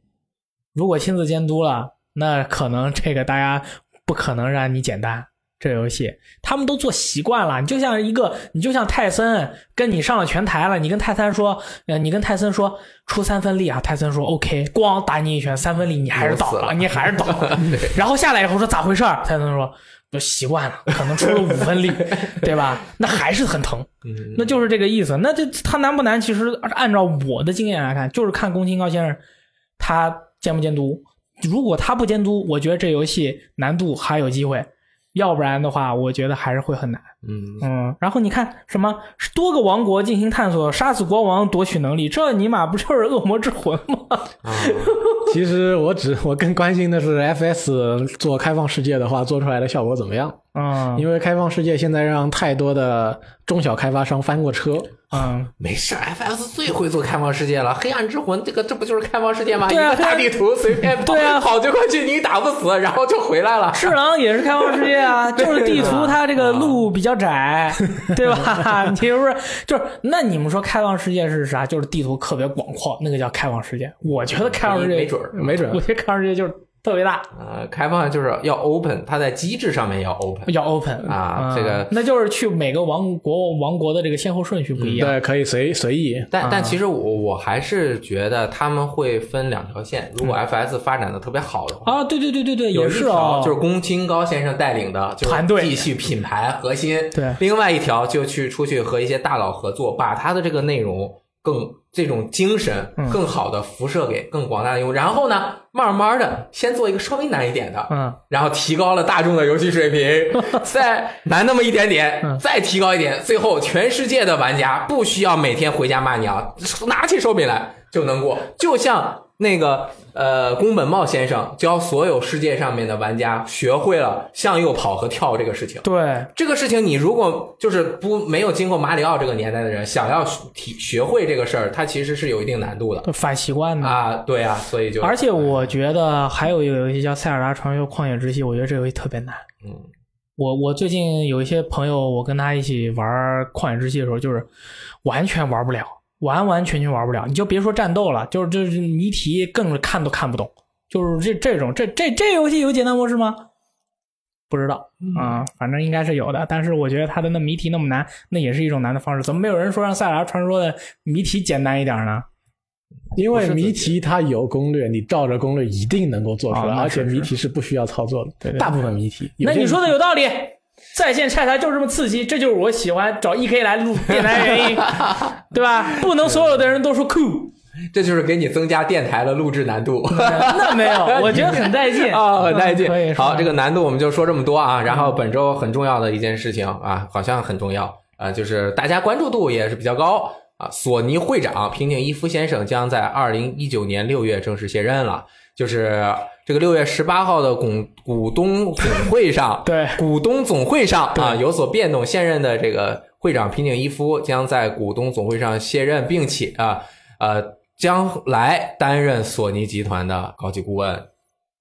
如果亲自监督了，那可能这个大家不可能让你简单。这游戏他们都做习惯了，你就像一个，你就像泰森跟你上了拳台了，你跟泰森说，呃，你跟泰森说出三分力啊，泰森说 OK，咣打你一拳，三分力你还是倒了，了你还是倒了，(laughs) 然后下来以后说咋回事儿？泰森说就习惯了，可能出了五分力，(laughs) 对吧？那还是很疼。嗯，那就是这个意思。那这他难不难？其实按照我的经验来看，就是看宫崎高先生他监不监督。如果他不监督，我觉得这游戏难度还有机会；要不然的话，我觉得还是会很难。嗯，嗯，然后你看什么多个王国进行探索，杀死国王夺取能力，这尼玛不就是恶魔之魂吗？啊，其实我只我更关心的是 FS 做开放世界的话，做出来的效果怎么样？嗯因为开放世界现在让太多的中小开发商翻过车，嗯，没事，FS 最会做开放世界了。黑暗之魂这个这不就是开放世界吗？对啊一个大地图随便跑，对啊跑就过去，你打不死，然后就回来了。侍郎也是开放世界啊，(laughs) 就是地图它这个路比较窄，(laughs) 对吧？你不是就是那你们说开放世界是啥？就是地图特别广阔，那个叫开放世界。我觉得开放世界没准儿没准我觉得开放世界就是特别大，呃，开放就是要 open，它在机制上面要 open。要 open 嗯啊这个那就是去每个王国王国的这个先后顺序不一样。对，可以随随意。但但啊其实我我还是觉得他们会分两条线。如果 FS 发展的特别好的话，啊，对对对对对，有一也是哦，条就是宫清高先生带领的，就团队继续品牌核心。对另外一条就去出去和一些大佬合作，把他的这个内容更这种精神嗯更好的辐射给更广大的用户。然后呢，慢慢的先做一个稍微难一点的，嗯，然后提高了大众的游戏水平，(laughs) 再难那么一点点，嗯再提高一点，最后全世界的玩家不需要每天回家骂娘，拿起手柄来就能过，就像。那个呃，宫本茂先生教所有世界上面的玩家学会了向右跑和跳这个事情。对，这个事情，你如果就是不没有经过马里奥这个年代的人，想要体学会这个事儿，它其实是有一定难度的反习惯的。啊。对啊，所以就而且我觉得还有一个游戏叫《塞尔达传说：旷野之息》，我觉得这游戏特别难。嗯，我我最近有一些朋友，我跟他一起玩《旷野之息》的时候，就是完全玩不了，完完全全玩不了。你就别说战斗了，就是就是谜题更是看都看不懂。就是这这种这这这游戏有简单模式吗？不知道啊、反正应该是有的。但是我觉得他的那谜题那么难，那也是一种难的方式。怎么没有人说让《塞尔达传说》的谜题简单一点呢？因为谜题它有攻略，你照着攻略一定能够做出来，哦而且谜题是不需要操作的。对对大部分谜题。那你说的有道理。在线拆台就是这么刺激，这就是我喜欢找 E K 来录电台的原因，(laughs) 对吧？不能所有的人都说酷，这就是给你增加电台的录制难度。(laughs) 那没有，我觉得很带劲 (laughs) 啊，很带劲。好，这个难度我们就说这么多啊。然后本周很重要的一件事情啊，好像很重要啊，就是大家关注度也是比较高啊。索尼会长平井一夫先生将在二零一九年六月正式卸任了，就是这个六月十八号的股股东总会上，(laughs) 对股东总会上啊有所变动，现任的这个会长平井一夫将在股东总会上卸任，并且啊呃将来担任索尼集团的高级顾问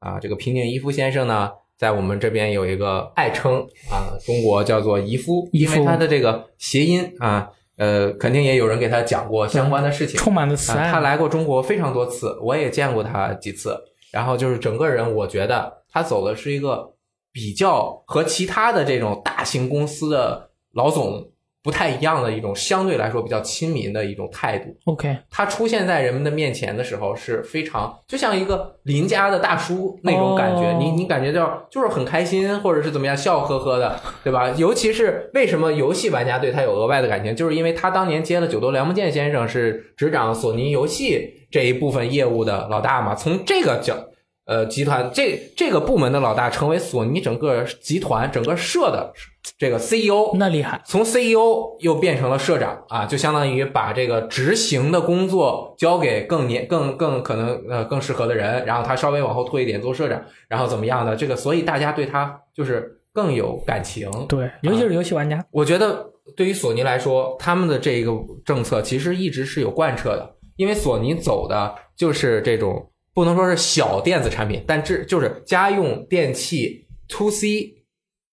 啊。这个平井一夫先生呢，在我们这边有一个爱称啊，中国叫做姨夫，姨夫因为他的这个谐音啊，呃，肯定也有人给他讲过相关的事情。充满了慈啊，爱。他来过中国非常多次，我也见过他几次。然后就是整个人，我觉得他走的是一个比较和其他的这种大型公司的老总不太一样的一种相对来说比较亲民的一种态度。OK，他出现在人们的面前的时候是非常就像一个邻家的大叔那种感觉，哦你你感觉到就是很开心，或者是怎么样笑呵呵的，对吧？尤其是为什么游戏玩家对他有额外的感情，就是因为他当年接了九头良木健先生是执掌索尼游戏这一部分业务的老大嘛，从这个角。呃，集团这这个部门的老大成为索尼整个集团整个社的这个 CEO，那厉害。从 CEO 又变成了社长啊，就相当于把这个执行的工作交给更年更更可能呃更适合的人，然后他稍微往后退一点做社长，然后怎么样的这个，所以大家对他就是更有感情。对，尤其是游戏玩家。我觉得对于索尼来说，他们的这个政策其实一直是有贯彻的，因为索尼走的就是这种不能说是小电子产品，但这就是家用电器 to C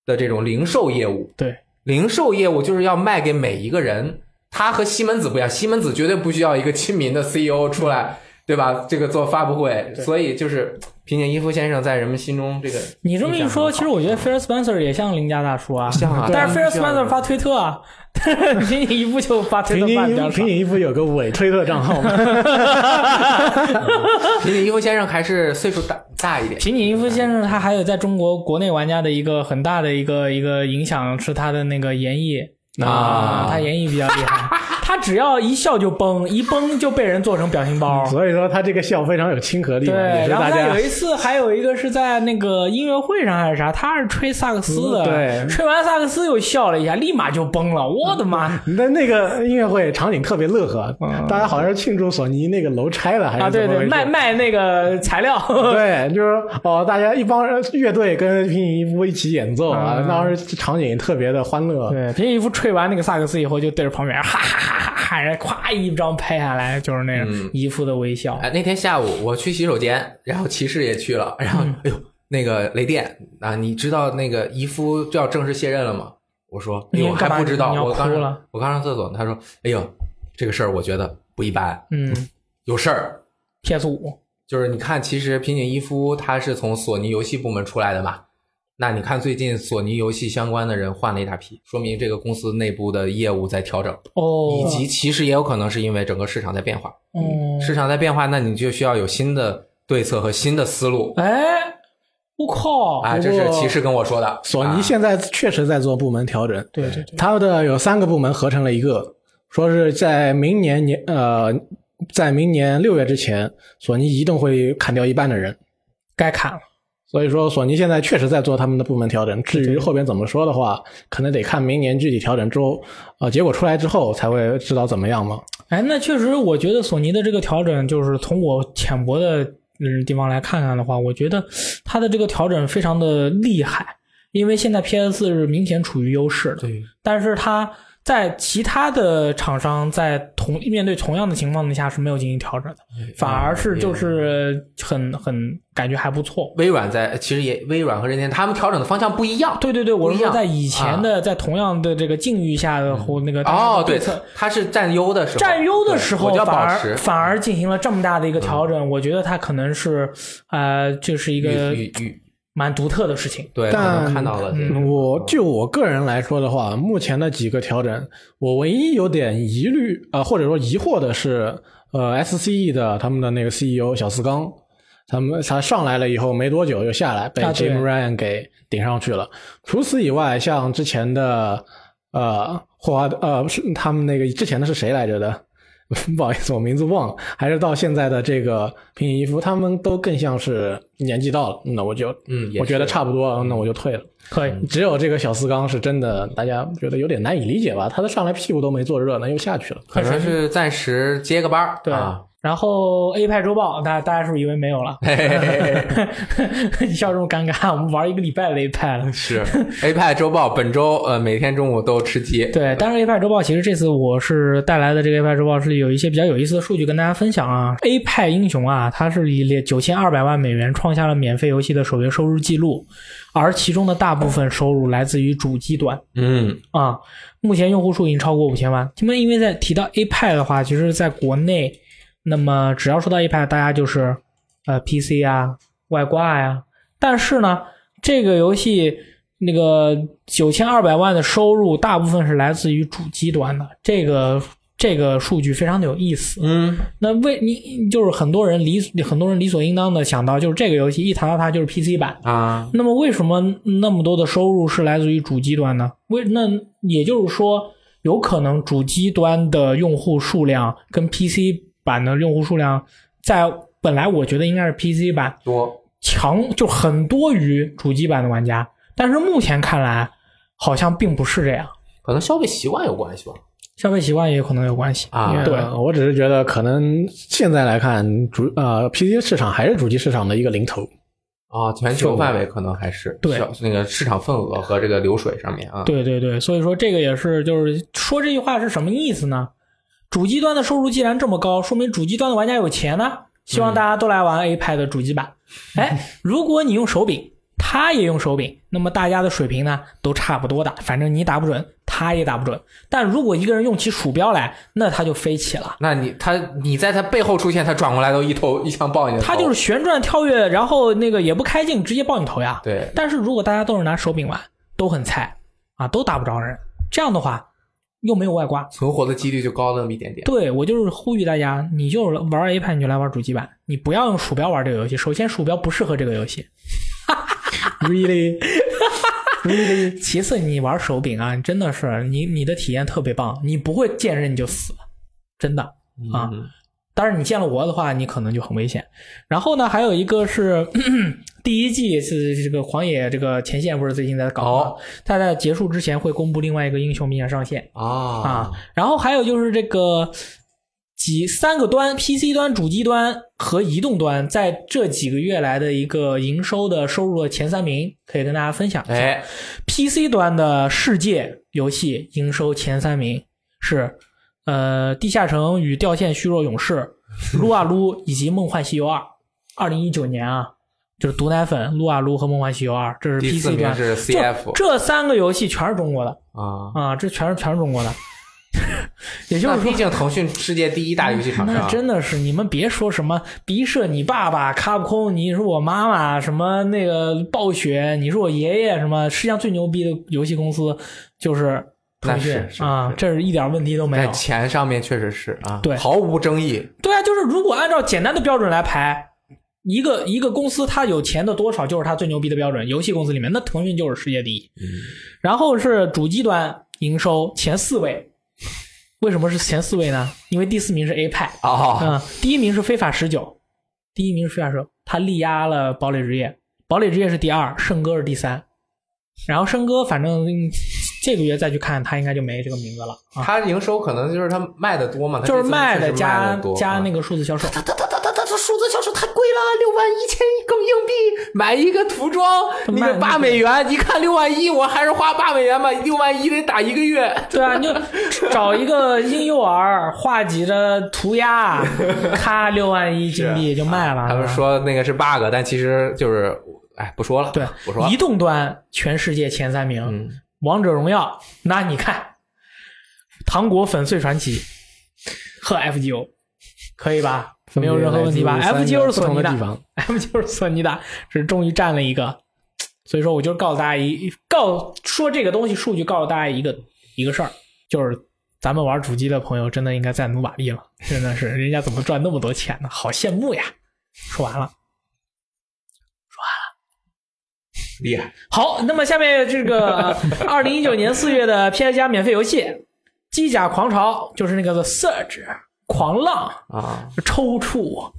的这种零售业务。对，零售业务就是要卖给每一个人。它和西门子不一样，西门子绝对不需要一个亲民的 CEO 出来，对吧？这个做发布会，所以就是平井一夫先生在人们心中这个。你这么一说，其实我觉得菲尔斯 Spencer 也像邻家大叔啊，像啊但是菲尔 Spencer 发推特啊，(laughs) 平井一夫就发推特发比较少井一夫平。井一夫有个伪推特账号吗？(laughs) 平井一夫先生还是岁数大大一点。平井一夫先生他还有在中国国内玩家的一个很大的一个一个影响是他的那个演绎啊，他演绎比较厉害，(laughs) 他只要一笑就崩，一崩就被人做成表情包。所以说他这个笑非常有亲和力对，然后他有一次还有一个是在那个音乐会上还是啥，他是吹萨克斯的，嗯对吹完萨克斯又笑了一下，立马就崩了，我的妈！那那个音乐会场景特别乐呵，大家好像是庆祝索尼那个楼拆了还啊，对对？卖卖那个材料，(laughs) 对，就是哦，大家一帮人乐队跟平行衣服一起演奏啊，嗯当时场景特别的欢乐。对，平行衣服吹完那个萨克斯以后，就对着旁边哈哈哈哈哈，然后咵一张拍下来，就是那种嗯一副的微笑。哎，那天下午我去洗手间，然后骑士也去了，然后哎呦，那个雷电啊，你知道那个姨夫就要正式卸任了吗？我说，哎呦，你还不知道，我刚我刚上厕所，他说，哎呦，这个事儿我觉得不一般，嗯有事儿。，PS 五，就是你看，其实平井一夫他是从索尼游戏部门出来的嘛。那你看，最近索尼游戏相关的人换了一大批，说明这个公司内部的业务在调整，哦，以及其实也有可能是因为整个市场在变化。嗯，市场在变化，那你就需要有新的对策和新的思路。哎，我靠，啊，这是骑士跟我说的。索尼啊现在确实在做部门调整，对对对，它的有三个部门合成了一个，说是在明年年呃，在明年六月之前，索尼一定会砍掉一半的人。该砍了。所以说，索尼现在确实在做他们的部门调整。至于后边怎么说的话，可能得看明年具体调整之后，呃，结果出来之后才会知道怎么样嘛。哎，那确实，我觉得索尼的这个调整，就是从我浅薄的嗯地方来看看的话，我觉得它的这个调整非常的厉害，因为现在 PS 是明显处于优势的，对，但是它在其他的厂商在同面对同样的情况之下是没有进行调整的，反而是就是很很感觉还不错。微软在其实也微软和任天他们调整的方向不一样。对对对，我是说在以前的在同样的这个境遇下的或那个哦，对它是占优的时候，占优的时候反而反而进行了这么大的一个调整，我觉得它可能是呃，就是一个蛮独特的事情。对，但我们看到了。嗯我就我个人来说的话，目前的几个调整，我唯一有点疑虑啊、呃或者说疑惑的是，呃，SCE 的他们的那个 CEO 小四刚，他们他上来了以后没多久又下来，被 Jim Ryan 给顶上去了。除此以外，像之前的呃霍华德呃是他们那个之前的是谁来着的？(laughs) 不好意思，我名字忘了。还是到现在的这个平野一夫，他们都更像是年纪到了，那我就嗯我觉得差不多，那我就退了。可以，只有这个小四刚是真的，大家觉得有点难以理解吧？他都上来屁股都没坐热呢，又下去了。可能是暂时接个班儿，对啊，然后 A 派周报，大家大家是不是以为没有了？嘿嘿嘿嘿你笑这么尴尬，我们玩一个礼拜的 A 派了。是 A 派周报本周呃每天中午都吃鸡，对，但是 A 派周报其实这次我是带来的这个 A 派周报是有一些比较有意思的数据跟大家分享啊。A 派英雄啊，它是以九千二百万美元创下了免费游戏的首月收入记录，而其中的大部分收入来自于主机端。嗯啊，目前用户数已经超过五千万。因为因为在提到 A 派的话，其实在国内，那么只要说到 A 派，大家就是呃 PC 啊、外挂呀、但是呢，这个游戏那个九千二百万的收入，大部分是来自于主机端的。这个这个数据非常的有意思。嗯那为你就是很多人理很多人理所应当的想到，就是这个游戏一谈到它就是 PC 版。啊那么为什么那么多的收入是来自于主机端呢？为那也就是说，有可能主机端的用户数量跟 PC 版的用户数量，在本来我觉得应该是 PC 版多强，就很多于主机版的玩家，但是目前看来好像并不是这样，可能消费习惯有关系吧。消费习惯也有可能有关系啊对。呃我只是觉得可能现在来看，主呃 PC 市场还是主机市场的一个零头。啊，全球范围可能还是对小那个市场份额和这个流水上面啊，对对对，所以说这个也是，就是说这句话是什么意思呢？主机端的收入既然这么高，说明主机端的玩家有钱呢。希望大家都来玩 A 派的主机版。哎，(laughs) 如果你用手柄，他也用手柄，那么大家的水平呢都差不多的，反正你打不准，他也打不准。但如果一个人用起鼠标来，那他就飞起了。那你他你在他背后出现，他转过来都一头一枪爆你头，他就是旋转跳跃，然后那个也不开镜，直接爆你头呀。对但是如果大家都是拿手柄玩，都很菜啊，都打不着人，这样的话又没有外挂。存活的几率就高那么一点点。对我就是呼吁大家，你就是玩 A 派你就来玩主机版，你不要用鼠标玩这个游戏。首先，鼠标不适合这个游戏。(laughs) Really？really。其次，你玩手柄啊，真的是你你的体验特别棒，你不会见人你就死，真的啊。嗯当然，你见了我的话，你可能就很危险。然后呢，还有一个是 (clears throat) 第一季是这个狂野这个前线不是最近在搞吗？哦它在结束之前会公布另外一个英雄名上线啊啊。然后还有就是这个几三个端，PC 端、主机端和移动端，在这几个月来的一个营收的收入的前三名，可以跟大家分享一下。哎 PC 端的世界游戏营收前三名是呃《地下城与掉线：虚弱勇士》、撸啊撸以及《梦幻西游二》。二零一九年啊，就是毒奶粉、撸啊撸和《梦幻西游二》，这是 PC 端。名是 CF 这这三个游戏全是中国的啊。啊，这全是全是中国的。(laughs) 也就是说毕，竟腾讯世界第一大游戏厂商那，真的是你们别说什么鼻射你爸爸卡普空，你是我妈妈，什么那个暴雪，你是我爷爷，什么世界上最牛逼的游戏公司就是腾讯啊，这是一点问题都没在有。钱上面确实是啊，对毫无争议。对啊，就是如果按照简单的标准来排，一个一个公司它有钱的多少就是它最牛逼的标准。游戏公司里面，那腾讯就是世界第一。然后是主机端营收前四位，为什么是前四位呢？因为第四名是 A 派。哦，嗯，第一名是非法十九，第一名是非法十九，他力压了堡垒之夜，堡垒之夜是第二，圣歌是第三，然后圣歌反正嗯这个月再去看，他应该就没这个名字了啊，它营收可能就是他卖的多嘛，就是卖的加加那个数字销售，他他他他他他数字销售太贵了，六万一千一更硬币买一个涂装，那卖个八美元，一看六万一，我还是花八美元吧，六万一得打一个月。对啊，你就找一个婴幼儿画几个涂鸦，咔六万一金币就卖了。他们说那个是 bug，但其实就是，哎，不说了，对不说了移。动端全世界前三名，嗯，王者荣耀，那你看，糖果粉碎传奇和 FGO 可以吧？没有任何问题吧？FGO 是不索尼的。(laughs) FGO 是索尼的，是终于占了一个。所以说，我就告诉大家一告说这个东西数据告诉大家一个一个事儿，就是咱们玩主机的朋友真的应该再努把力了，真的是人家怎么赚那么多钱呢？好羡慕呀！说完了。厉害，好，那么下面这个 (laughs) 二零一九年四月的 PS 加免费游戏《机甲狂潮》，就是那个 The Surge 狂浪啊！抽搐，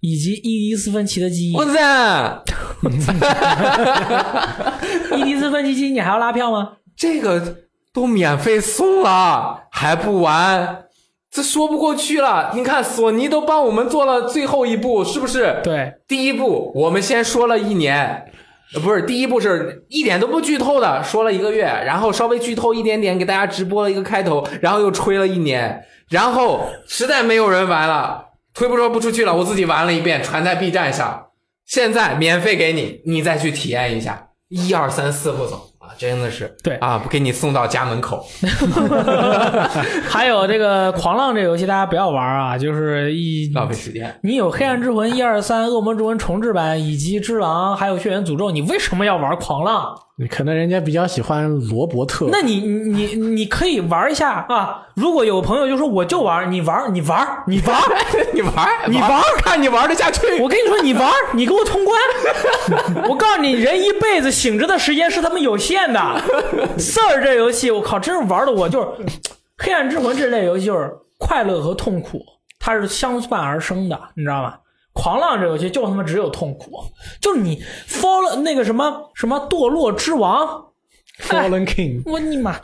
以及伊迪斯芬奇的记忆。我操，(laughs) 伊迪斯芬奇记忆你还要拉票吗？这个都免费送了还不玩，这说不过去了。你看，索尼都帮我们做了最后一步，是不是？对，第一步我们先说了一年，呃，不是第一步是一点都不剧透的，说了一个月，然后稍微剧透一点点，给大家直播了一个开头，然后又吹了一年，然后实在没有人玩了，推不出不出去了，我自己玩了一遍，传在 B 站上，现在免费给你，你再去体验一下，一二三四步走。啊，真的是对啊，不给你送到家门口 (laughs) (laughs) 还有这个狂浪这个游戏，大家不要玩啊，就是一浪费时间。你有《黑暗之魂》一二三、恶魔之魂重置版以及《只狼》，还有《血缘诅咒》，你为什么要玩狂浪？可能人家比较喜欢罗伯特，那你你你你可以玩一下啊！如果有朋友就说我就玩，你玩你玩你玩，你玩，你玩 (laughs) 看你玩得下去。(laughs) 我跟你说你玩，你给我通关。(laughs) 我告诉你，人一辈子醒着的时间是他们有限的。四儿这游戏，我靠，真是玩的我就是《黑暗之魂》这类游戏，就是快乐和痛苦，它是相伴而生的，你知道吗？狂浪这游戏就他妈只有痛苦，就是你 fall 那个什么什么堕落之王，(laughs) Fallen King，我你妈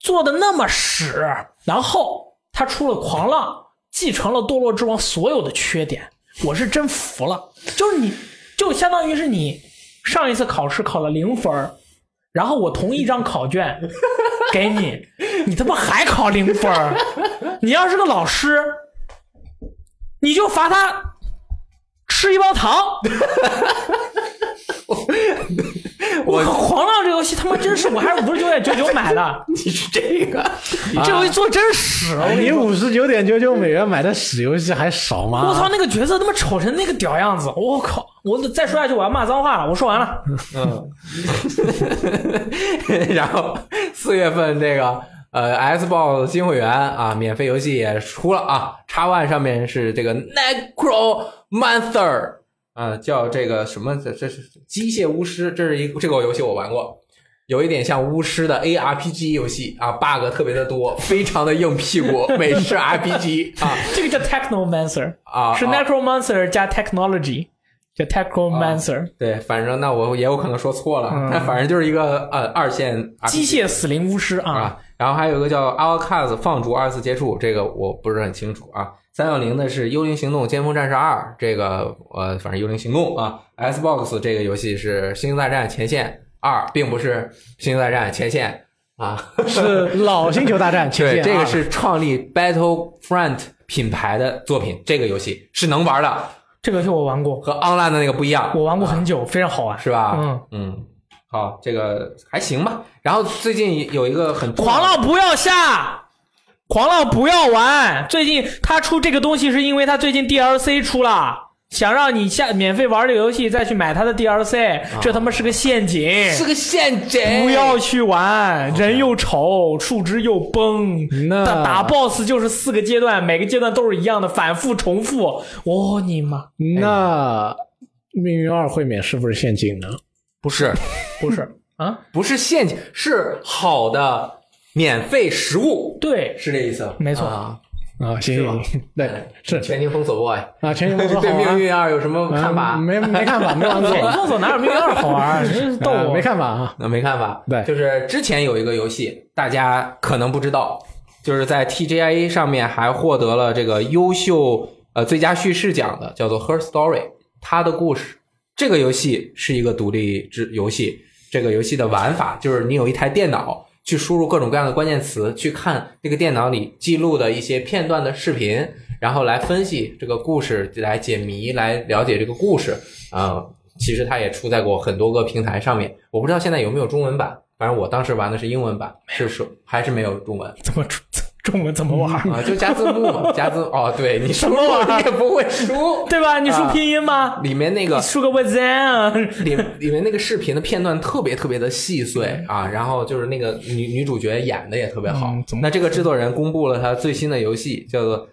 做的那么屎，然后他出了狂浪，继承了堕落之王所有的缺点，我是真服了。就是你，就相当于是你上一次考试考了零分然后我同一张考卷 (laughs) 给你，你他妈还考零分儿你要是个老师，你就罚他吃一包糖。(laughs) 我靠狂浪这游戏他妈真是，我还是五十九点九九买的，(laughs) 你是这个，这游戏做真屎！你说五十九点九九美元买的屎游戏还少吗？我操，那个角色他妈丑成那个屌样子！我靠！我再说下去我要骂脏话了。我说完了。嗯，(laughs) 然后四月份这个呃 Xbox 新会员啊，免费游戏也出了啊，X One 上面是这个 Necromancer 啊，叫这个什么？这这是机械巫师，这是一这个游戏我玩过。有一点像巫师的 ARPG 游戏啊，bug 特别的多，非常的硬屁股美式 RPG 啊 (laughs) 这个叫 Technomancer，啊，是啊 Necromancer 加 Technology，叫 Technomancer，对，反正那我也有可能说错了，嗯 (laughs) 但反正就是一个呃二线机械死灵巫师啊，啊，然后还有一个叫 Our Cars 放逐二次接触，这个我不是很清楚啊。三六零的是《幽灵行动：尖峰战士二》，这个呃，反正幽灵行动啊。Xbox 这个游戏是《星球大战前线二》，并不是《星球大战前线》啊。是老星球大战前，线 (laughs) 对这个是创立 Battlefront 品牌的作品，这个游戏是能玩的，这个游戏我玩过，和 Online 的那个不一样。我玩过很久，非常好玩。是吧？嗯嗯，好，这个还行吧。然后最近有一个很狂浪不要下，狂浪不要玩。最近他出这个东西是因为他最近 DLC 出了，想让你下免费玩这个游戏，再去买他的 DLC，、这他妈是个陷阱。啊是个陷阱，不要去玩，人又丑，数值又崩，那打打 BOSS 就是四个阶段，每个阶段都是一样的，反复重复。我、你妈！那命运二会免是不是陷阱呢？不是不是啊？不是陷阱，是好的免费食物，对，是这意思？没错啊，啊，行对，是全境封锁 boy，啊，全球封锁 (laughs) 对命运二有什么看法？嗯没没看法，没玩过，(laughs) 全封锁哪有命运二好玩？真是逗我！啊没看法啊。(laughs) 那没看法，对就是之前有一个游戏，大家可能不知道，就是在 TGIA 上面还获得了这个优秀呃最佳叙事奖的，叫做 Her Story，她的故事。这个游戏是一个独立之游戏，这个游戏的玩法就是你有一台电脑，去输入各种各样的关键词，去看这个电脑里记录的一些片段的视频，然后来分析这个故事，来解谜，来了解这个故事。啊、其实它也出在过很多个平台上面，我不知道现在有没有中文版，反正我当时玩的是英文版，是说还是没有中文。怎么出中中文怎么玩？啊，就加字幕嘛，(laughs) 加字哦，对你什么玩意儿你也不会输，对吧？你输啊拼音吗？里面那个你输个 with them，里里面那个视频的片段特别特别的细碎啊，然后就是那个女女主角演的也特别好。嗯那这个制作人公布了他最新的游戏，叫做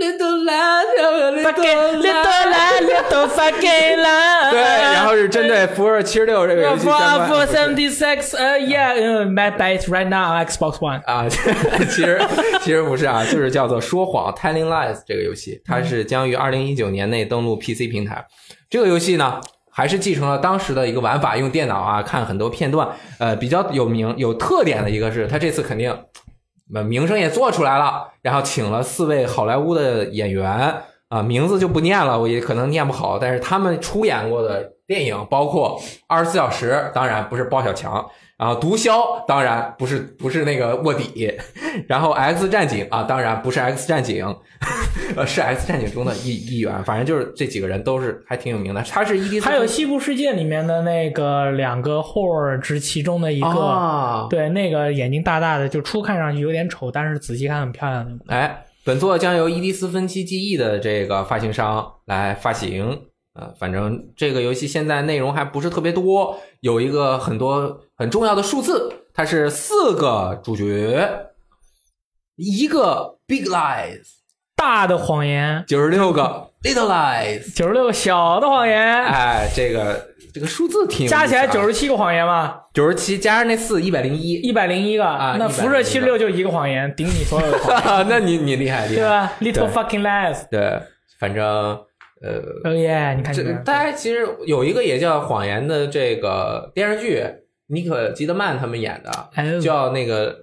Little Land fucking Little little Land。land little fucking land。对，然后是针对福尔七十六这个游戏 For 相关 for seventy six，呃，yeah，呃，my it right now on Xbox One。啊，其实其实不是啊，就是叫做说谎 （Telling Lies） 这个游戏，它是将于二零一九年内登陆 PC 平台。这个游戏呢，还是继承了当时的一个玩法，用电脑啊看很多片段。呃，比较有名有特点的一个是，它这次肯定呃名声也做出来了，然后请了四位好莱坞的演员啊，名字就不念了，我也可能念不好，但是他们出演过的电影包括《二十四小时》，当然不是包小强。然后毒枭当然不是不是那个卧底，然后 X 战警啊当然不是 X 战警，呃是 X 战警中的一一员，反正就是这几个人都是还挺有名的。他是 ED 还有《西部世界》里面的那个两个 horror 之其中的一个，啊，对，那个眼睛大大的，就初看上去有点丑，但是仔细看很漂亮的。哎，本作将由伊迪斯芬奇记忆的这个发行商来发行。呃，反正这个游戏现在内容还不是特别多，有一个很多很重要的数字，它是四个主角，一个 Big Lies，大的谎言，九十六个 Little Lies。九十六个小的谎言，哎，这个这个数字挺加起来九十七个谎言嘛，九十七，加上那四一百零一。一百零一个。啊101那辐射七十六就一个谎言，顶你所有的谎言，(laughs) 那你你厉害厉害，对吧？Little fucking lies。对，反正呃，哦耶！你看这这个，大家其实有一个也叫《谎言》的这个电视剧，尼可基德曼他们演的，哎叫那个《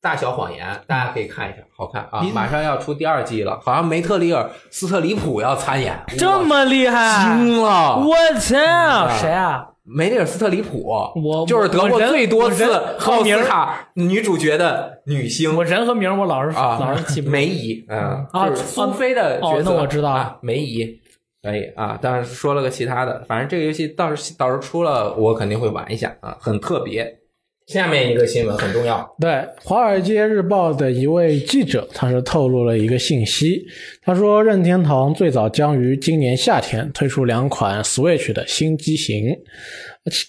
大小谎言》，大家可以看一下，好看啊！马上要出第二季了，好像梅特里尔·斯特里普要参演，这么厉害，惊了！我操！谁啊？梅丽尔·斯特里普，我就是得过最多次奥斯卡女主角的女星我人和名我老是啊，老是记不住。梅姨，嗯，啊就是苏菲的角色，哦那我知道啊，梅姨可以啊，当然说了个其他的，反正这个游戏到时到时候出了，我肯定会玩一下啊，很特别。下面一个新闻很重要，对，《华尔街日报》的一位记者，他是透露了一个信息，他说任天堂最早将于今年夏天推出两款 Switch 的新机型，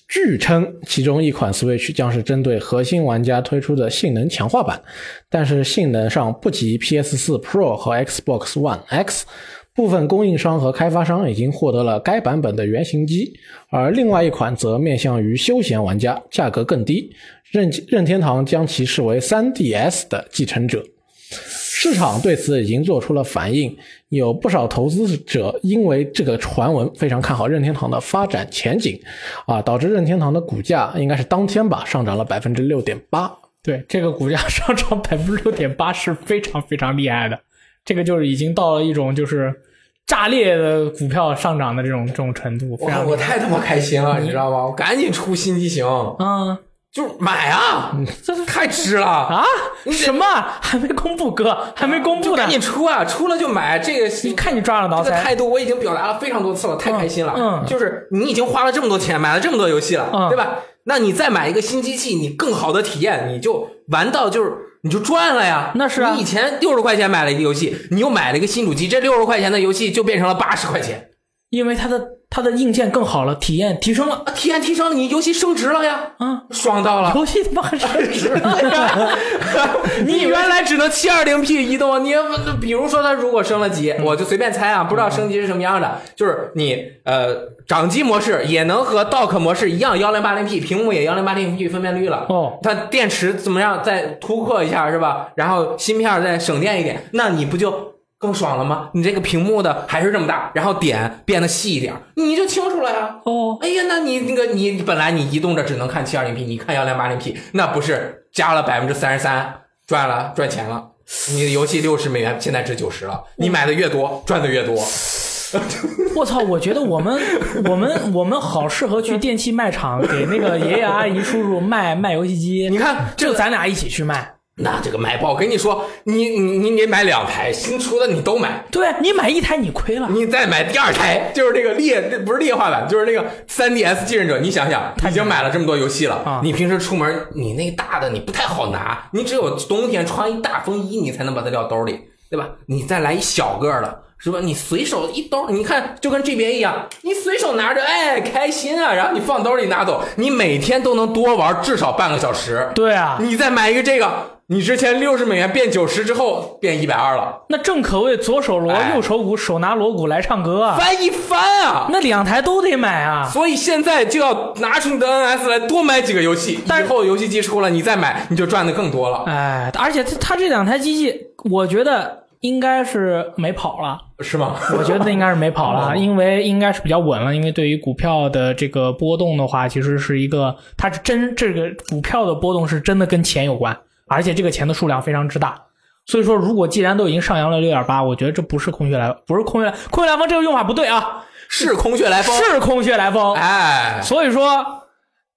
据称其中一款 Switch 将是针对核心玩家推出的性能强化版，但是性能上不及 PS4 Pro 和 Xbox One X。部分供应商和开发商已经获得了该版本的原型机，而另外一款则面向于休闲玩家，价格更低。任任天堂将其视为 3DS 的继承者。市场对此已经做出了反应，有不少投资者因为这个传闻非常看好任天堂的发展前景，啊，导致任天堂的股价应该是当天吧上涨了百分之六点八。对，这个股价上涨百分之六点八是非常非常厉害的，这个就是已经到了一种就是炸裂的股票上涨的这种这种程度，我太他妈开心了，你知道吗？我赶紧出新机型，嗯。就是买啊，这是太值了。啊？什么？还没公布哥还没公布呢赶，紧出啊！出了就买，这个你看你抓了挠腮，这个态度我已经表达了非常多次了，太开心了。嗯。就是你已经花了这么多钱，买了这么多游戏了，嗯。对吧？那你再买一个新机器，你更好的体验，你就玩到就是你就赚了呀。那是啊你以前六十块钱买了一个游戏，你又买了一个新主机，这六十块钱的游戏就变成了八十块钱，因为它的它的硬件更好了，体验提升了，啊，体验提升了，你游戏升值了呀，啊，爽到了。游戏他妈升值了 (laughs) (laughs) 你原来只能七二零 P 移动，你比如说它如果升了级，嗯我就随便猜啊，不知道升级是什么样的，就是你呃掌机模式也能和 dock 模式一样幺零八零 P，屏幕也幺零八零 P 分辨率了。哦，它电池怎么样？再突破一下是吧？然后芯片再省电一点，那你不就更爽了吗？你这个屏幕的还是这么大，然后点变得细一点，你就清楚了呀。哦，哎呀，那你那个你本来你移动着只能看七二零 P，你看幺零八零 P，那不是加了百分之三十三，赚了赚钱了。你的游戏六十美元，现在值九十了，你买的越多，赚的越多。(laughs) 我操！我觉得我们我们我们好适合去电器卖场给那个爷爷阿姨叔叔卖卖游戏机，你看这就，咱俩一起去卖。那这个买爆，跟你说，你你你得买两台新出的，你都买。对你买一台你亏了，你再买第二台，就是这个劣，不是劣化版，就是那个 3DS 继任者。你想想，已经买了这么多游戏了，啊你平时出门，你那大的你不太好拿，你只有冬天穿一大风衣，你才能把它撂兜里，对吧？你再来一小个的，是吧？你随手一兜，你看就跟 GBA 一样，你随手拿着，哎，开心啊，然后你放兜里拿走，你每天都能多玩至少半个小时。对啊，你再买一个这个，你之前六十美元变九十之后变一百二了，那正可谓左手锣哎右手鼓，手拿锣鼓来唱歌啊！翻一翻啊！那两台都得买啊！所以现在就要拿出你的 NS 来多买几个游戏，但以后游戏机出了你再买，你就赚的更多了，哎，而且它它这两台机器，我觉得应该是没跑了。是吗？我觉得应该是没跑了，(laughs) 哦因为应该是比较稳了。因为对于股票的这个波动的话，其实是一个，它是真这个股票的波动是真的跟钱有关，而且这个钱的数量非常之大。所以说，如果既然都已经上扬了六点八，我觉得这不是空穴来，不是空穴来，空穴来风这个用法不对啊，是空穴来风，是空穴来风。哎，所以说，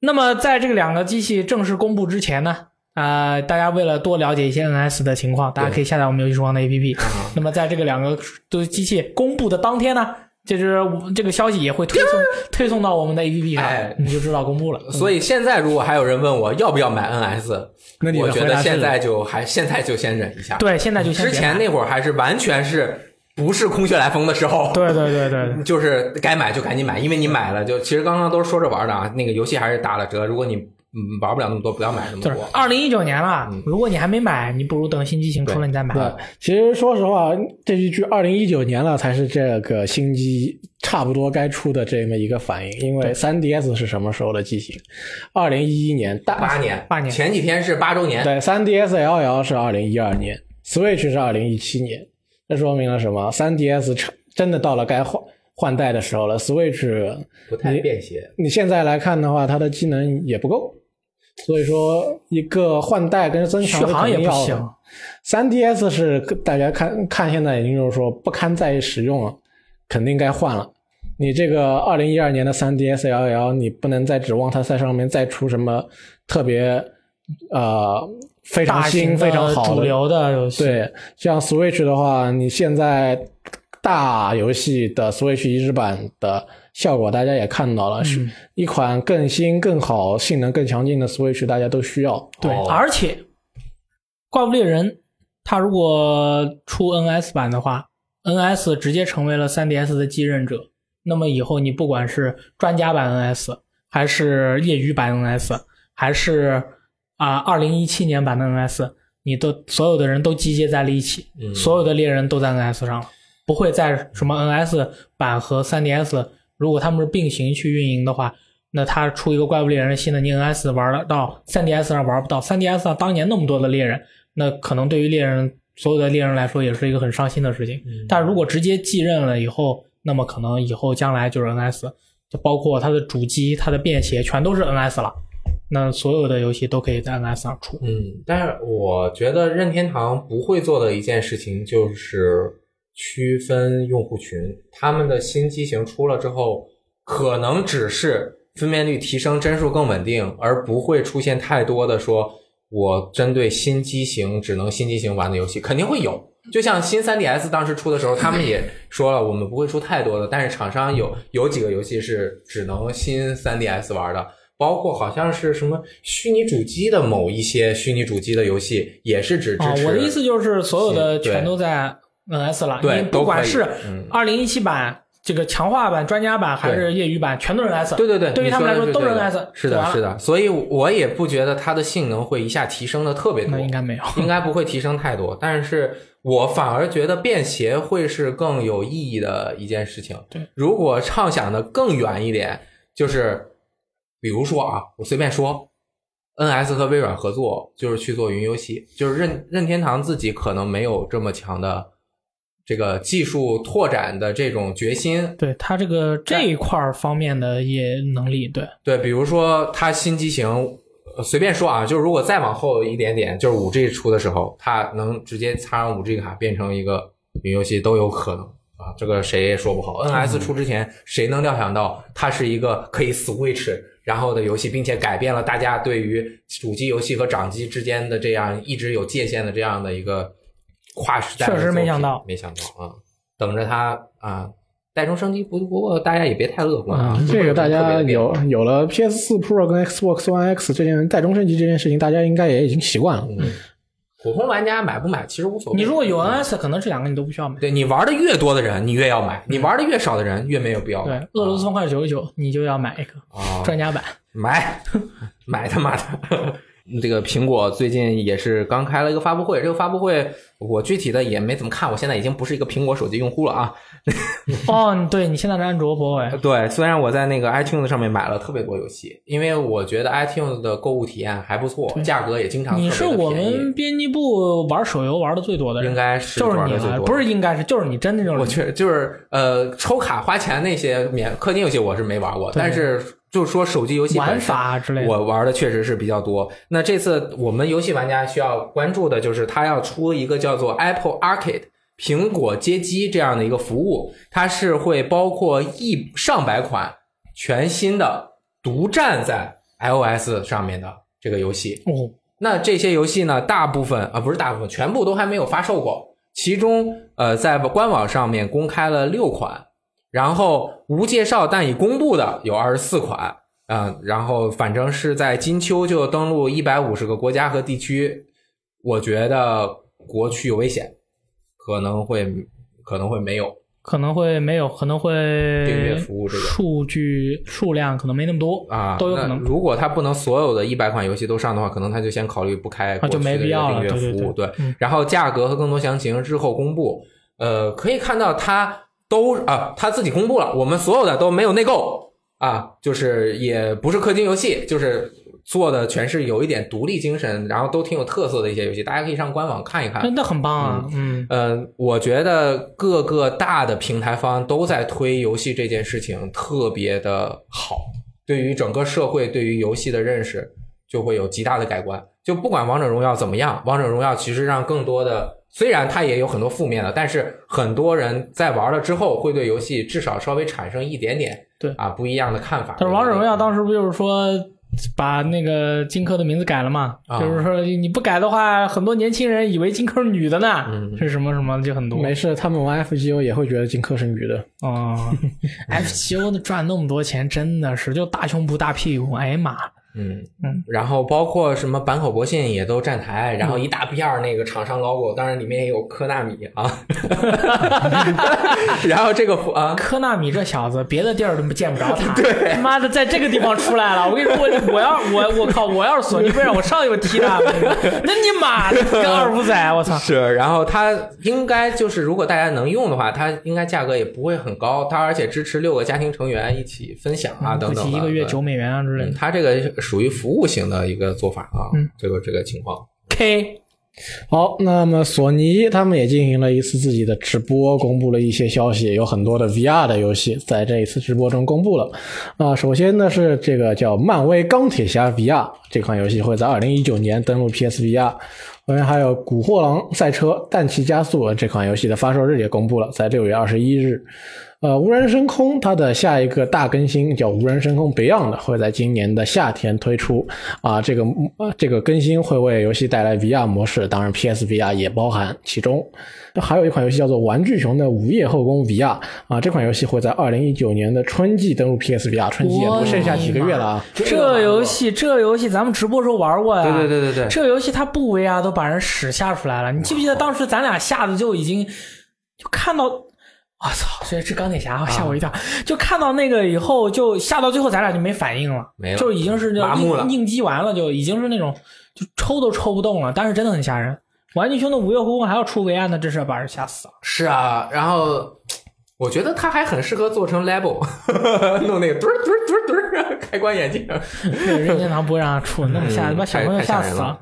那么在这个两个机器正式公布之前呢，呃，大家为了多了解一些 NS 的情况，大家可以下载我们游戏时光的 APP。那么在这个两个的机器公布的当天呢，就是这个消息也会推送推送到我们的 APP 上，哎你就知道公布了。所以现在如果还有人问我要不要买 NS，那你我觉得现在就还现在就先忍一下。对，现在就先之前那会儿还是完全是不是空穴来风的时候，对对对对对，(laughs) 就是该买就赶紧买，因为你买了就其实刚刚都是说着玩的啊，那个游戏还是打了折，如果你嗯玩不了那么多，不要买那么就是多。二零一九年了嗯，如果你还没买，你不如等新机型出了你再买。对，其实说实话，这一句二零一九年了才是这个新机差不多该出的这么一个反应，因为三 DS 是什么时候的机型？二零一一年大八年，八年前几天是八周年，对三 DS LL 是二零一二年，Switch 是二零一七年，这说明了什么？3DS 成真的到了该换换代的时候了，Switch 不太便携。你现在来看的话，它的机能也不够，所以说一个换代跟增强是续航也不行。。三 DS 是大家看看现在已经就是说不堪再使用了，肯定该换了。你这个二零一二年的三 DS LL，你不能再指望它在上面再出什么特别呃非常新、非常好的主流的游戏，对，像 Switch 的话，你现在大游戏的 Switch 移植版的效果，大家也看到了，是嗯一款更新、更好、性能更强劲的 Switch，大家都需要。对，哦而且怪物猎人它如果出 NS 版的话，NS 直接成为了 3DS 的继任者。那么以后你不管是专家版 NS，还是业余版 NS，还是啊二零一七年版的 NS，你都所有的人都集结在了一起，嗯所有的猎人都在 NS 上了。不会在什么 NS 版和 3DS，如果他们是并行去运营的话，那他出一个怪物猎人新的，你 NS 玩了到，3DS 上玩不到，3DS 上当年那么多的猎人，那可能对于猎人所有的猎人来说也是一个很伤心的事情。但如果直接继任了以后，那么可能以后将来就是 NS，就包括它的主机、它的便携全都是 NS 了。那所有的游戏都可以在 NS 上出。嗯，但是我觉得任天堂不会做的一件事情就是区分用户群。他们的新机型出了之后，可能只是分辨率提升、帧数更稳定，而不会出现太多的说我针对新机型只能新机型玩的游戏，肯定会有。就像新 3DS 当时出的时候，他们也说了，我们不会出太多的，但是厂商有有几个游戏是只能新 3DS 玩的。包括好像是什么虚拟主机的某一些虚拟主机的游戏，也是只支，持。我的意思就是所有的全都在 NS 了，对你不管是嗯二零一七版这个强化版、专家版还是业余版，全都是 NS。对对对，对于他们来说都是 NS。是的，是的，所以我也不觉得它的性能会一下提升的特别多那，应该没有。应该不会提升太多。但是我反而觉得便携会是更有意义的一件事情。对，如果畅想的更远一点，就是比如说啊，我随便说。NS 和微软合作，就是去做云游戏，就是任任天堂自己可能没有这么强的这个技术拓展的这种决心，对他这个这一块儿方面的也能力，对。对，比如说它新机型，呃随便说啊，就是如果再往后一点点，就是五 G 出的时候，它能直接插上五 G 卡变成一个云游戏都有可能啊，这个谁也说不好。NS 出之前，谁能料想到它是一个可以 Switch 然后的游戏，并且改变了大家对于主机游戏和掌机之间的这样一直有界限的这样的一个跨时代确实没想到没想到啊，等着它啊。带中升级不不过大家也别太乐观啊啊，，这个大家有有有了 PS 四 Pro 跟 Xbox One X 这件带中升级这件事情，大家应该也已经习惯了。嗯，普通玩家买不买其实无所谓。你如果有 NS，可能这两个你都不需要买。对你玩的越多的人，你越要买；你玩的越少的人，越没有必要对。，俄罗斯方块九十九，你就要买一个啊，专家版。买买他妈的！(laughs) 这个苹果最近也是刚开了一个发布会，这个发布会我具体的也没怎么看，我现在已经不是一个苹果手机用户了啊。(laughs) 哦，对你现在是安卓 boy，对，虽然我在那个 iTunes 上面买了特别多游戏，因为我觉得 iTunes 的购物体验还不错，价格也经常你是我们编辑部玩手游玩的最多的人，应该是就是你了，不是应该是就是你，真的就是我你确就是呃，抽卡花钱那些免氪金游戏我是没玩过，对但是就是说手机游戏本玩身法之类的。我玩的确实是比较多。那这次我们游戏玩家需要关注的就是，它要出一个叫做 Apple Arcade 苹果街机这样的一个服务，它是会包括一上百款全新的独占在 iOS 上面的这个游戏。哦，那这些游戏呢，大部分啊不是大部分，全部都还没有发售过。其中，呃，在官网上面公开了六款，然后无介绍但已公布的有二十四款，啊、然后反正是在金秋就登陆一百五十个国家和地区，我觉得国区有危险，可能会可能会没有可能会没有，可能会订阅服务这个数据数量可能没那么多啊，都有可能如果他不能所有的一百款游戏都上的话，可能他就先考虑不开啊就没必要了国区的订阅服务。对然后价格和更多详情日后公布。呃，可以看到它都啊，他自己公布了，我们所有的都没有内购啊，就是也不是氪金游戏，就是做的全是有一点独立精神，然后都挺有特色的一些游戏，大家可以上官网看一看。真的很棒啊，嗯，呃，我觉得各个大的平台方都在推游戏这件事情，特别的好，对于整个社会对于游戏的认识就会有极大的改观。就不管王者荣耀怎么样，王者荣耀其实让更多的，虽然它也有很多负面的，但是很多人在玩了之后，会对游戏至少稍微产生一点点对啊不一样的看法。但是王者荣耀当时不就是说把那个荆轲的名字改了嘛？啊就是说你不改的话，很多年轻人以为荆轲是女的呢，嗯是什么什么就很多。没事，他们玩 FGO 也会觉得荆轲是女的。哦，(laughs) FGO 的赚那么多钱，真的是就大胸部大屁股，哎呀妈！嗯嗯，然后包括什么坂口博信也都站台，然后一大片儿那个厂商 logo，当然里面也有科纳米啊，(laughs) 然后这个啊，科纳米这小子，别的地儿都见不着他，(laughs) 对，妈的，在这个地方出来了。我跟你说，我我要我我靠，我要是索尼，非让我上去我踢他，(laughs) 那你妈的跟二五仔，我操！是，然后它应该就是如果大家能用的话，它应该价格也不会很高，它而且支持六个家庭成员一起分享啊等等的，不起一个月对九美元啊之类嗯，的。它这个属于服务型的一个做法啊，嗯这个这个情况。K 好，那么索尼他们也进行了一次自己的直播，公布了一些消息，有很多的 VR 的游戏在这一次直播中公布了。啊、首先呢是这个叫漫威钢铁侠 VR 这款游戏会在二零一九年登陆 PSVR，后面还有《古惑狼赛车：氮气加速》这款游戏的发售日也公布了，在六月二十一日。呃，无人升空它的下一个大更新叫无人升空 Beyond，会在今年的夏天推出。啊，这个呃这个更新会为游戏带来 VR 模式，当然 PSVR 也包含其中。那还有一款游戏叫做《玩具熊的午夜后宫 VR》啊，这款游戏会在二零一九年的春季登陆 PSVR，春季也不剩下几个月了啊。这游戏，这游戏咱们直播时候玩过呀。对对对对对这游戏它不 VR 都把人屎吓出来了。你记不记得当时咱俩吓得就已经就看到，我操！这是钢铁侠，吓我一跳。就看到那个以后，就吓到最后，咱俩就没反应了，没了就已经是那种麻木了应应激完了，就已经是那种就抽都抽不动了。但是真的很吓人。玩具熊的五月呼唤还要出 VR 呢，真是把人吓死了。是啊，然后我觉得他还很适合做成 level，(laughs) 弄那个墩儿墩儿墩儿墩儿开关眼镜。任天堂不会让他出，那么吓，嗯把小朋友吓死了。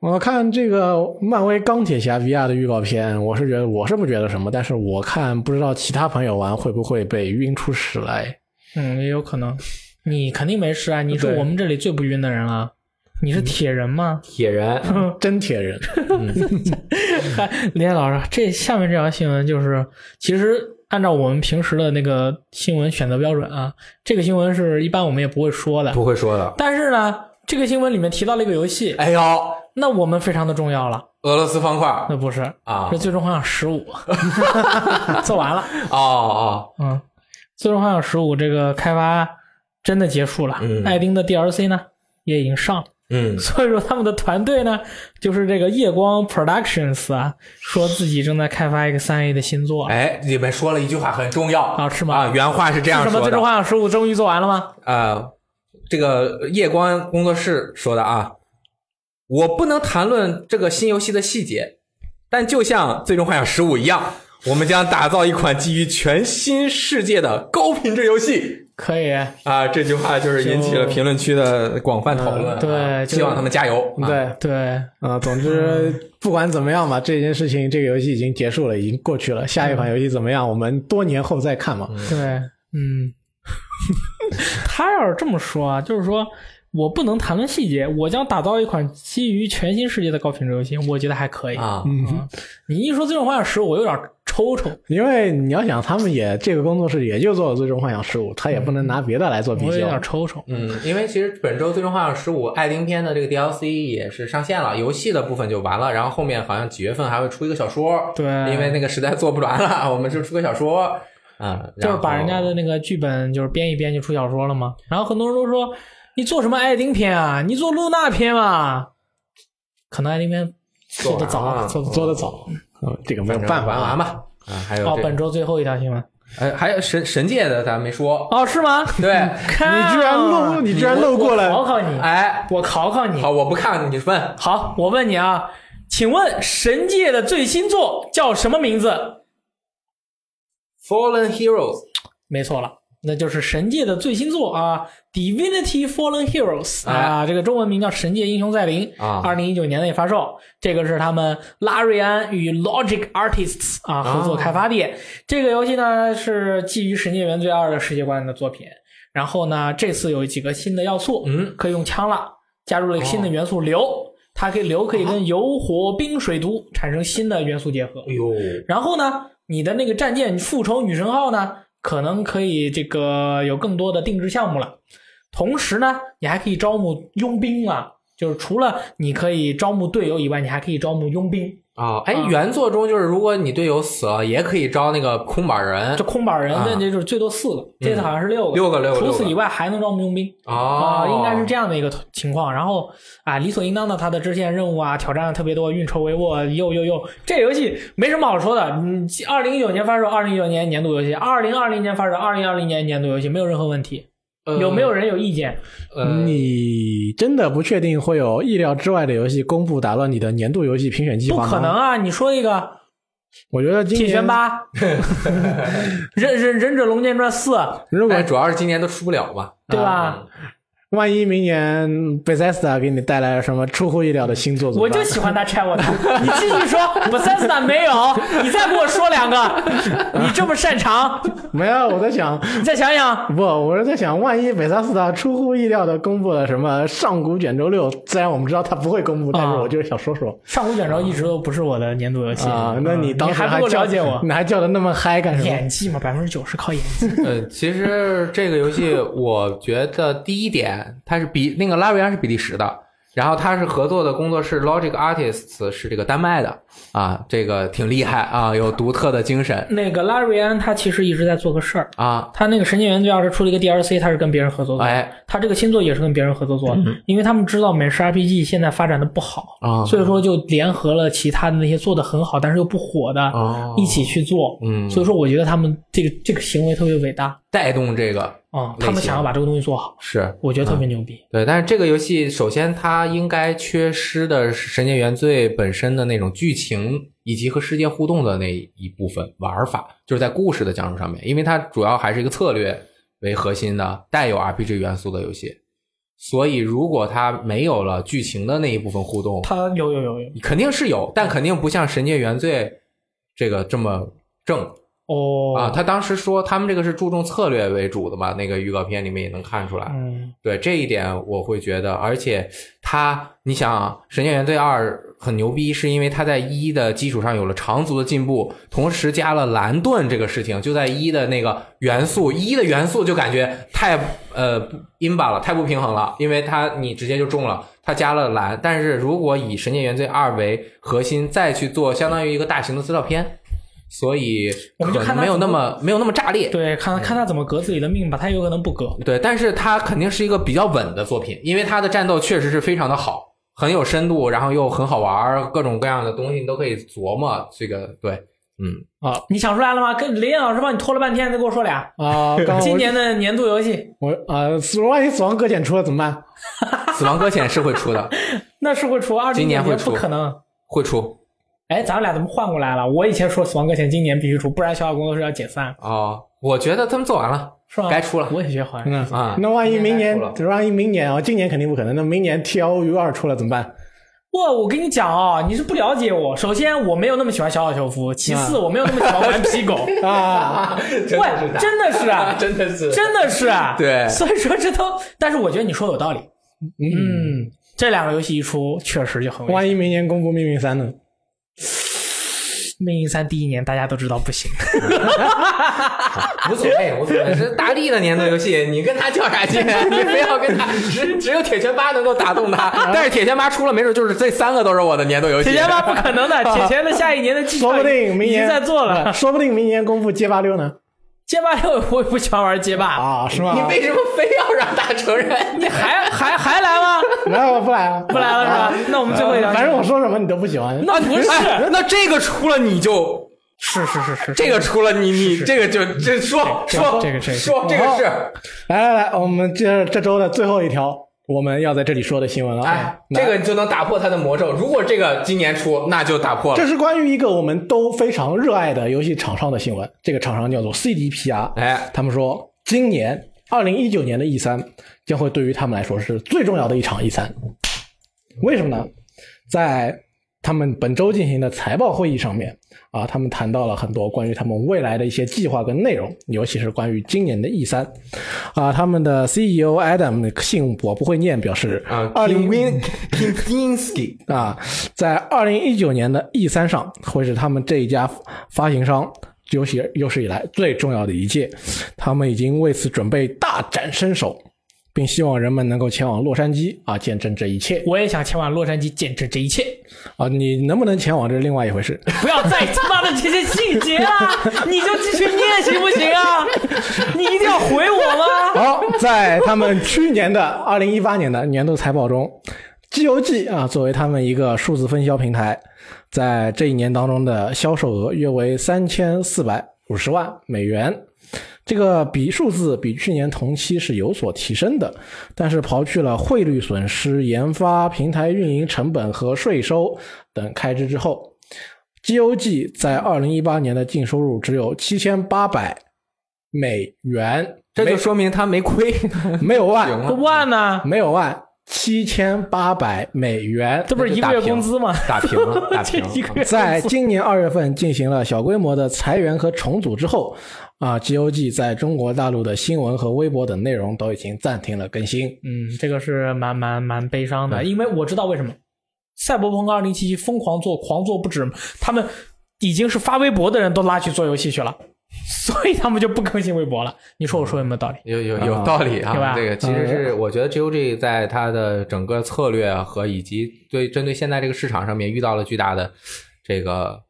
我看这个漫威钢铁侠 VR 的预告片，我是觉得我是不觉得什么，但是我看不知道其他朋友玩会不会被晕出屎来。嗯，也有可能。你肯定没事啊，你是我们这里最不晕的人了。你是铁人吗？铁人，真铁人，林老师，这下面这条新闻就是，其实按照我们平时的那个新闻选择标准啊，这个新闻是一般我们也不会说的。不会说的。但是呢，这个新闻里面提到了一个游戏，哎呦，那我们非常的重要了。俄罗斯方块那不是，啊是《最终幻想十五》(laughs) 做完了。哦哦，嗯，《最终幻想十五》这个开发真的结束了，嗯艾丁的 DLC 呢也已经上了。嗯，所以说他们的团队呢，就是这个夜光 Productions 啊，说自己正在开发一个三 A 的新作。哎，里面说了一句话很重要啊是吗啊，原话是这样的什么？最终。幻想十五终于做完了吗？呃，这个夜光工作室说的啊，我不能谈论这个新游戏的细节，但就像《最终幻想十五》一样，我们将打造一款基于全新世界的高品质游戏。可以，啊，这句话就是引起了评论区的广泛讨论对希望他们加油。啊，对，对，啊，总之不管怎么样吧，这件事情这个游戏已经结束了，已经过去了。下一款游戏怎么样，我们多年后再看嘛。对，嗯，(laughs) 他要是这么说啊，就是说我不能谈论细节，我将打造一款基于全新世界的高品质游戏，我觉得还可以。啊，嗯，(laughs) 你一说《最终幻想十五》，我有点抽抽，因为你要想，他们也这个工作室也就做了《最终幻想十五》，他也不能拿别的来做比我有较。点抽抽。嗯，因为其实本周《最终幻想十五》爱丁篇的这个 DLC 也是上线了，游戏的部分就完了，然后后面好像几月份还会出一个小说。对因为那个实在做不完了，我们就出个小说。啊，就是把人家的那个剧本就是编一编就出小说了嘛。然后很多人都说你做什么爱丁篇啊？你做露娜篇嘛？可能爱丁篇做的早，做做的做的早，嗯，这个没有办法啊。玩完吧。啊，还有哦，本周最后一条新闻哎，还有神神界的咱没说。哦，是吗？(laughs) 对，(laughs) 你居然漏，你居然漏过我了。考考你，哎，我考考你。好，我不看，你问。好，我问你啊，请问神界的最新作叫什么名字？Fallen Heroes 没错了，那就是神界的最新作啊，《Divinity Fallen Heroes》啊，这个中文名叫《神界英雄再临》啊二零一九年内发售。这个是他们拉瑞安与 Logic Artists 啊合作开发的。这个游戏呢是基于《神界原罪二》的世界观的作品。然后呢，这次有几个新的要素，嗯，可以用枪了，加入了一个新的元素硫，它可以流可以跟油、火、冰、水、毒产生新的元素结合。哎呦，然后呢，你的那个战舰复仇女神号呢，可能可以这个有更多的定制项目了。同时呢，你还可以招募佣兵啊，就是除了你可以招募队友以外，你还可以招募佣兵。哦，哎，啊原作中就是如果你队友死了，也可以招那个空板人这空板人啊的那就是最多四个，这次好像是六个，六个六个除此以外还能招募佣兵啊、哦，应该是这样的一个情况。然后啊，理所应当的，他的支线任务啊，挑战特别多，运筹帷幄，又又又，这游戏没什么好说的。嗯，二零一九年发售，二零一九年年度游戏，二零二零年发售，二零二零年年度游戏，没有任何问题。呃有没有人有意见？呃，你真的不确定会有意料之外的游戏公布打乱你的年度游戏评选计不划不？可能啊！你说一个我觉得今铁年拳八，(laughs) 忍忍忍者龙剑传四，如果但主要是今年都出不了嘛，对吧？啊万一明年 Bethesda 给你带来了什么出乎意料的新作，怎么办我就喜欢他拆我的。你继续说，我三四胆没有，你再给我说两个，(laughs) 你这么擅长，没有。我在想，你再想想。不，我是在想，万一贝塞斯达出乎意料的公布了什么上古卷轴六，虽然我们知道他不会公布，但是啊我就是想说说上古卷轴一直都不是我的年度游戏啊。那你当时还了解我你还叫的那么嗨干什么？演技嘛，百分之九十靠演技。呃，其实这个游戏，我觉得第一点，它是比那个拉瑞安是比利时的，然后他是合作的工作室 Logic Artists 是这个丹麦的。啊，这个挺厉害啊，有独特的精神。那个拉瑞安他其实一直在做个事儿，啊，他那个《神界原罪二》是出了一个 DLC，他是跟别人合作做的。哎。他这个新作也是跟别人合作做的，因为他们知道美式 RPG 现在发展的不好，啊，所以说就联合了其他的那些做的很好但是又不火的，哦。一起去做。嗯，所以说，我觉得他们这个这个行为特别伟大带动这个啊、他们想要把这个东西做好，是。我觉得特别牛逼。对，但是这个游戏首先它应该缺失的是《神界原罪》本身的那种剧情以及和世界互动的那一部分玩法，就是在故事的讲述上面，因为它主要还是一个策略为核心的带有 RPG 元素的游戏，所以如果它没有了剧情的那一部分互动，它有有有有。肯定是有，但肯定不像《神界原罪》这个这么正哦啊。他当时说他们这个是注重策略为主的嘛，那个预告片里面也能看出来。嗯对这一点，我会觉得，而且他，你想啊，《神剑原罪二》很牛逼，是因为他在一的基础上有了长足的进步，同时加了蓝盾这个事情，就在一的那个元素，一的元素就感觉太呃不阴吧了，太不平衡了，因为它你直接就中了，它加了蓝，但是如果以《神剑原罪二》为核心，再去做相当于一个大型的资料片。所以我们就看它可能没有那么么没有那么炸裂，对，看看他怎么革自己的命吧，他有可能不革。对，但是他肯定是一个比较稳的作品，因为他的战斗确实是非常的好，很有深度，然后又很好玩儿，各种各样的东西你都可以琢磨。这个对，嗯，啊，你想出来了吗？跟雷燕老师帮你拖了半天，再给我说俩。啊，(laughs) 今年的年度游戏，我啊，死万一死亡搁浅出了怎么办？死亡搁浅是会出的，(laughs) 那是会出二零年今年会出不可能。会出哎，咱们俩怎么换过来了？我以前说《死亡搁浅》今年必须出，不然小小工作室要解散，哦。我觉得他们做完了，是吧？该出了我也觉得好像嗯。啊。那万一明年万一明年啊，今年肯定不可能。那明年 T L U 二出了怎么办？哇，我跟你讲啊，你是不了解我。首先，我没有那么喜欢小小修夫；其次，我没有那么喜欢顽皮狗。(laughs) 啊，(laughs) 真的是喂，真的是啊，(laughs) 真的是真的是啊。对所以说这都，但是我觉得你说的有道理。嗯，这两个游戏一出，确实就很。万一明年公布命运三呢？命运三第一年大家都知道不行，(laughs) 无所谓，无所谓，是大力的年度游戏，你跟他较啥劲？(laughs) 你非要跟他，只只有铁拳八能够打动他，但是铁拳八出了，没准就是这三个都是我的年度游戏。铁拳八不可能的，铁拳的下一年的计划 (laughs) 说不定明年在做了。说不定明年公布街霸六呢？街霸六 (laughs) 我也不喜欢玩街霸，啊，是吗？你为什么非要让他承认？(laughs) 你还还还来吗？(laughs) 来我不来啊，不来了是吧？那我们最后一条，反正我说什么你都不喜欢。那不是，哎那这个出了你就是是是是，这个出了你你这个就这说说这个这个说这个是来来来，我们接着这周的最后一条，我们要在这里说的新闻了。哎，这个就能打破它的魔咒。如果这个今年出，那就打破了。这是关于一个我们都非常热爱的游戏厂商的新闻。这个厂商叫做 CDPR，哎，他们说今年二零一九年的 E 三将会对于他们来说是最重要的一场 E 三。为什么呢？在他们本周进行的财报会议上面啊，他们谈到了很多关于他们未来的一些计划跟内容，尤其是关于今年的 E 三啊。他们的 CEO Adam 姓我不会念，表示啊二零 Win Kinski 啊，在二零一九年的 E 三上，会是他们这一家发行商有史有史以来最重要的一届，他们已经为此准备大展身手。并希望人们能够前往洛杉矶啊，见证这一切我也想前往洛杉矶见证这一切。啊。你能不能前往这是另外一回事。不要再他妈的这些细节啊！你就继续念行不行啊？你一定要回我吗？好，在他们去年的二零一八年的年度财报中西游记啊作为他们一个数字分销平台，在这一年当中的销售额约为三千四百五十万美元。这个比数字比去年同期是有所提升的，但是刨去了汇率损失、研发、平台运营成本和税收等开支之后，GOG 在二零一八年的净收入只有七千八百美元，这就说明他没亏，没有万，这，万呢？没有万，七千八百美元。这不是一个月工资吗？打平了，(laughs) 打平了。一个月在今年二月份进行了小规模的裁员和重组之后，啊，GOG 在中国大陆的新闻和微博等内容都已经暂停了更新。嗯，这个是蛮蛮蛮悲伤的，因为我知道为什么。赛博朋克二零七七疯狂做，狂做不止，他们已经是发微博的人都拉去做游戏去了，所以他们就不更新微博了。你说我说有没有道理？有有有道理对吧啊！这个其实是我觉得 GOG 在它的整个策略和以及对针对现在这个市场上面遇到了巨大的这个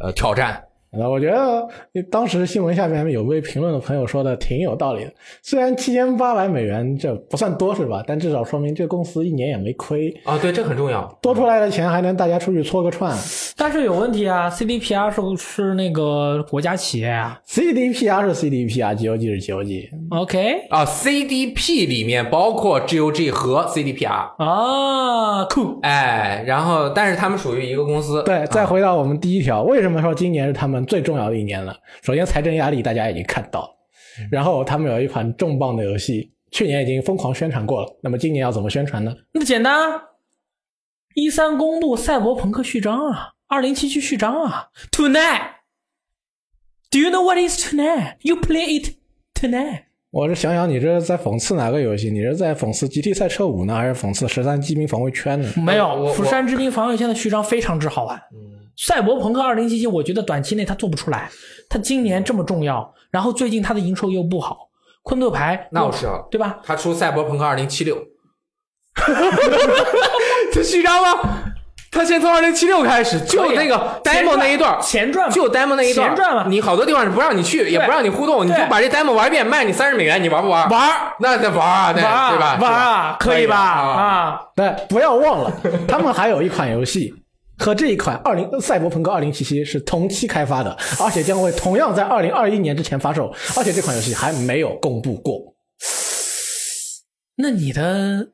呃挑战。呃，我觉得当时新闻下面有位评论的朋友说的挺有道理的。虽然七千八百美元这不算多是吧？但至少说明这公司一年也没亏，啊，对，这很重要。多出来的钱还能大家出去搓个串。(laughs) 但是有问题啊，CDPR 是不是那个国家企业啊 CDPR 是 CDPR，GOG 是 GOG。？OK 啊，CDP 里面包括 GOG 和 CDPR，啊，酷，哎，然后但是他们属于一个公司。对，再回到我们第一条，为什么说今年是他们最重要的一年了？首先，财政压力大家已经看到了，然后他们有一款重磅的游戏，去年已经疯狂宣传过了，那么今年要怎么宣传呢？那么简单啊，一三公布赛博朋克序章啊，二零七七序章啊，Tonight。Do you know what is tonight? You play it tonight. 我是想想，你这是在讽刺哪个游戏？你是在讽刺《GT 赛车五》呢，还是讽刺《十三机兵防卫圈》呢？没有，釜山之兵防卫圈的序章非常之好玩。赛博朋克二零七七，我觉得短期内他做不出来。他今年这么重要，然后最近他的营收又不好，昆特牌那我知道了对吧？他出赛博朋克二零七六，(laughs) 这虚张吗？他先从二零七六开始，就那个 demo 那一段，前传嘛。就 demo 那一段，前传嘛。你好多地方是不让你去，也不让你互动，你就把这 demo 玩一遍，卖你三十美元，你玩不玩？玩儿。那得玩啊，对吧？玩啊，可以吧？啊，啊，对，不要忘了，他们还有一款游戏和这一款二零赛博朋克二零七七是同期开发的，而且将会同样在二零二一年之前发售，而且这款游戏还没有公布过，那你的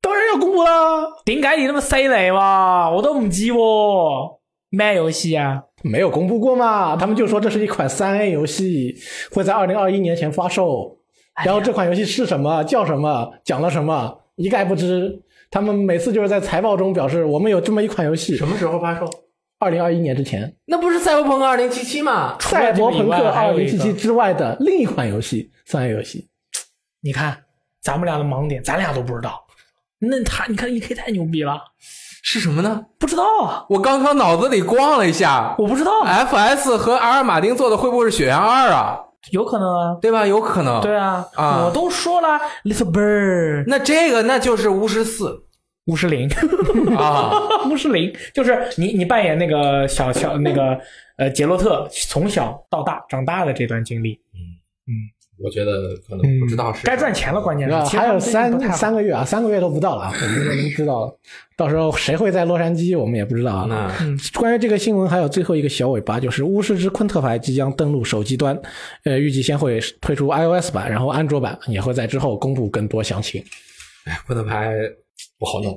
当然要公布啦。點解你那么犀利哇？我都唔知喎，咩游戏啊？没有公布过嘛？他们就说这是一款三 A 游戏，会在二零二一年前发售。然后这款游戏是什么、叫什么、讲了什么，一概不知。他们每次就是在财报中表示，我们有这么一款游戏，什么时候发售？二零二一年之前，那不是赛博朋克二零七七吗？赛博朋克二零七七之外的另一款游戏，三 A 游戏。你看咱们俩的盲点，咱俩都不知道。那他，你看 E K 太牛逼了，是什么呢？不知道啊，我刚刚脑子里逛了一下我不知道，，FS 和阿尔马丁做的会不会是血缘二啊？有可能啊。对吧？有可能。对啊，啊。我都说了，Little Bird 那这个那就是巫师四。巫师零，啊，(laughs) 巫师零就是你你扮演那个小小那个呃杰洛特从小到大长大的这段经历，我觉得可能不知道是该赚钱了，关键是还有三三个月啊，三个月都不到了啊，我们就能知道了。(laughs) 到时候谁会在洛杉矶，我们也不知道啊。那关于这个新闻，还有最后一个小尾巴，就是《巫师之昆特牌》即将登陆手机端，呃，预计先会推出 iOS 版，然后安卓版也会在之后公布更多详情。哎，昆特牌不好弄，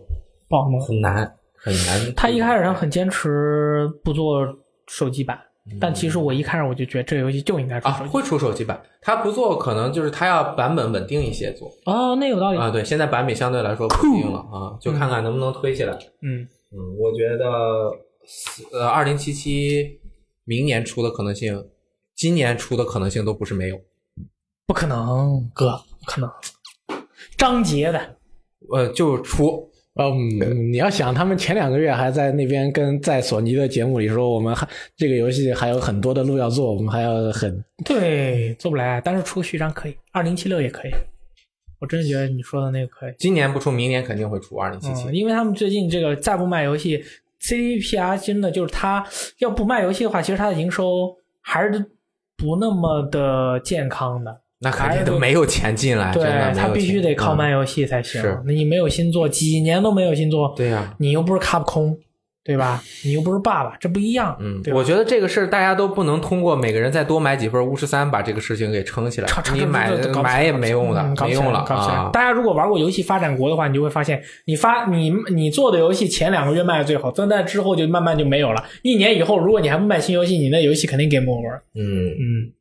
不好弄。很难很难。他一开始上很坚持不做手机版，但其实我一开始我就觉得这个游戏就应该出手机。啊会出手机版，他不做可能就是他要版本稳定一些做哦，那有道理。啊。对，现在版本相对来说稳定了啊，就看看能不能推起来。嗯，嗯，我觉得呃，二零七七明年出的可能性，今年出的可能性都不是没有。不可能，哥，不可能。张杰的，呃，就出嗯，你要想，他们前两个月还在那边跟在索尼的节目里说，我们还这个游戏还有很多的路要做，我们还要很对，做不来，但是出个序章可以，二零七六也可以。我真觉得你说的那个可以。今年不出，明年肯定会出二零七嗯，七。因为他们最近这个再不卖游戏，CDPR 真的就是他要不卖游戏的话，其实他的营收还是不那么的健康的。那肯定都没有钱进来，真的对，没有它必须得靠嗯卖游戏才行。是那你没有新作，几年都没有新作，对呀、你又不是卡普空，对吧？你又不是爸爸，这不一样。嗯，对我觉得这个事儿大家都不能通过每个人再多买几份巫师三把这个事情给撑起来。你买买也没用的没用了啊。大家如果玩过游戏发展国的话，你就会发现，你发你你做的游戏前两个月卖的最好，但在之后就慢慢就没有了。一年以后，如果你还不卖新游戏，你那游戏肯定 game over。嗯，嗯，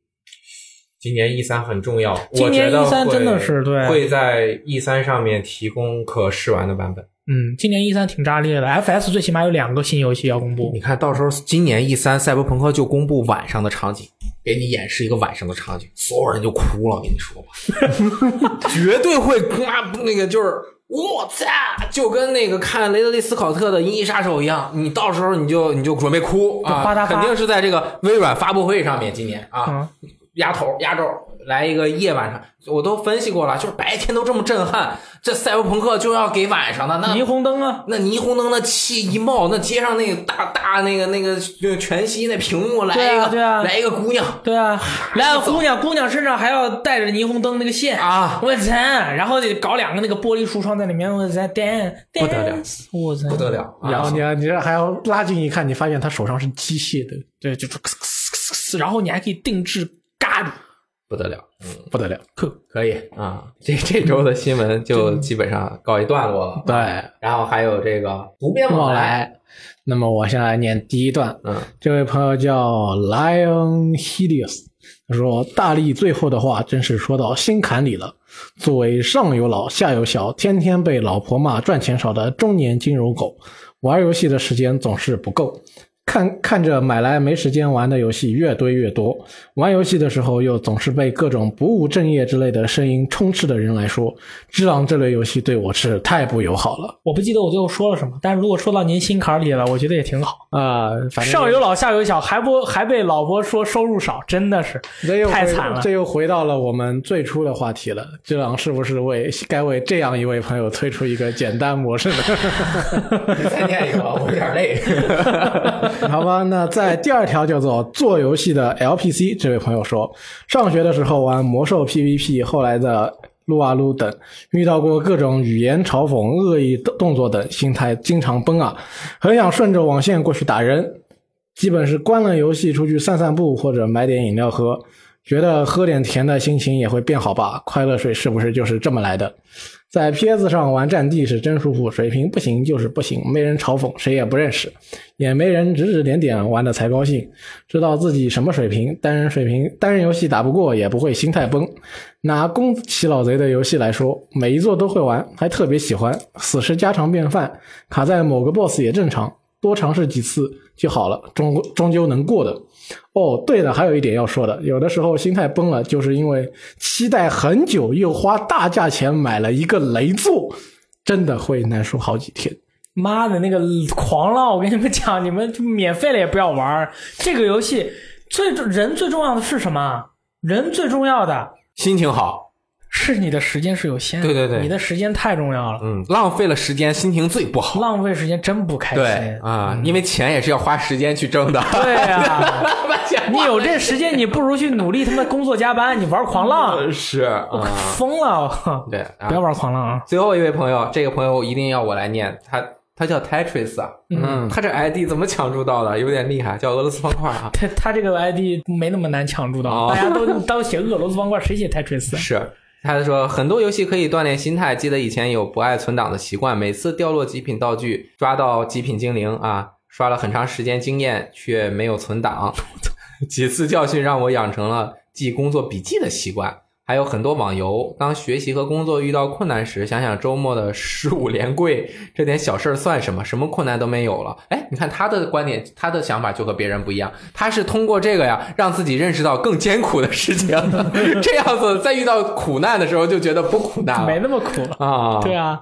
今年 E 三很重要，今年我觉得 E3 会真的是对会在 E 三上面提供可试玩的版本。嗯，今年 E 三挺炸裂的，FS 最起码有两个新游戏要公布你。看到时候今年 E 三赛博朋克就公布晚上的场景，给你演示一个晚上的场景，所有人就哭了。我跟你说吧，(laughs) 绝对会啊，那个就是我操，就跟那个看雷德利·斯考特的《银翼杀手》一样，你到时候你就你就准备哭啊，肯定是在这个微软发布会上面，今年啊，嗯，压头压轴来一个夜晚上，我都分析过了，就是白天都这么震撼，这赛博朋克就要给晚上的那霓虹灯啊，那霓虹灯那气一冒，那街上那个大大那个那个就全息那屏幕来一个，对啊来一个姑娘对啊，来个姑娘，姑娘身上还要带着霓虹灯那个线啊，我操！然后得搞两个那个玻璃橱窗在里面，我操，dan 不得了，我操，不得了，啊然后你你这还要拉近一看，你发现他手上是机械的，对，就是，然后你还可以定制咖喱，不得了，嗯，不得了。可以啊，这这周的新闻就基本上告一段落了。对，然后还有这个不变往来。那么我先来念第一段，嗯，这位朋友叫 Lion Helios，他说：“大力最后的话真是说到心坎里了。作为上有老下有小，天天被老婆骂赚钱少的中年金融狗，玩游戏的时间总是不够。看看着买来没时间玩的游戏越堆越多，玩游戏的时候又总是被各种不务正业之类的声音充斥的人来说，《只狼》这类游戏对我是太不友好了我不记得我最后说了什么，但是如果说到您心坎儿里了，我觉得也挺好。啊、反正上有老下有小，还不还被老婆说收入少，真的是这又太惨了这又回到了我们最初的话题了。知狼是不是为该为这样一位朋友推出一个简单模式呢？(laughs) 再念一个吧，我有点累。(laughs) 好吧，那在第二条叫做做游戏的 LPC，这位朋友说，上学的时候玩魔兽 PVP，后来的撸啊撸等，遇到过各种语言嘲讽、恶意动作等，心态经常崩啊，很想顺着网线过去打人，基本是关了游戏出去散散步或者买点饮料喝，觉得喝点甜的心情也会变好吧？快乐水是不是就是这么来的？在 PS 上玩战地是真舒服，水平不行就是不行，没人嘲讽，谁也不认识，也没人指指点点，玩的才高兴。知道自己什么水平，单人水平，单人游戏打不过也不会心态崩。拿宫崎老贼的游戏来说，每一座都会玩，还特别喜欢，死是家常便饭，卡在某个 BOSS 也正常，多尝试几次就好了，终终究能过的。哦，对了，还有一点要说的，有的时候心态崩了，就是因为期待很久，又花大价钱买了一个雷作，真的会难受好几天。妈的那个狂浪，我跟你们讲，你们就免费了也不要玩这个游戏。最重人最重要的是什么？人最重要的心情好，是你的时间是有限的，对对对你的时间太重要了，嗯，浪费了时间，心情最不好。浪费时间真不开心。对啊，因为钱也是要花时间去挣的。对呀、(laughs) 你有这时间，你不如去努力他妈工作加班，你玩狂浪，是啊，疯了！(laughs) 对，啊不要玩狂浪啊！最后一位朋友，这个朋友一定要我来念，他他叫 Tetris 啊，嗯，他这 ID 怎么抢注到的？有点厉害，叫俄罗斯方块啊。他他这个 ID 没那么难抢注到，哦大家都都写俄罗斯方块，谁写 Tetris？是，他说很多游戏可以锻炼心态。记得以前有不爱存档的习惯，每次掉落极品道具，抓到极品精灵啊，刷了很长时间经验，却没有存档。(laughs) 几次教训让我养成了记工作笔记的习惯。还有很多网游，当学习和工作遇到困难时，想想周末的十五连跪，这点小事儿算什么？什么困难都没有了。哎，你看他的观点，他的想法就和别人不一样。他是通过这个呀，让自己认识到更艰苦的事情，(laughs) 这样子在遇到苦难的时候就觉得不苦难了没那么苦。啊。对啊，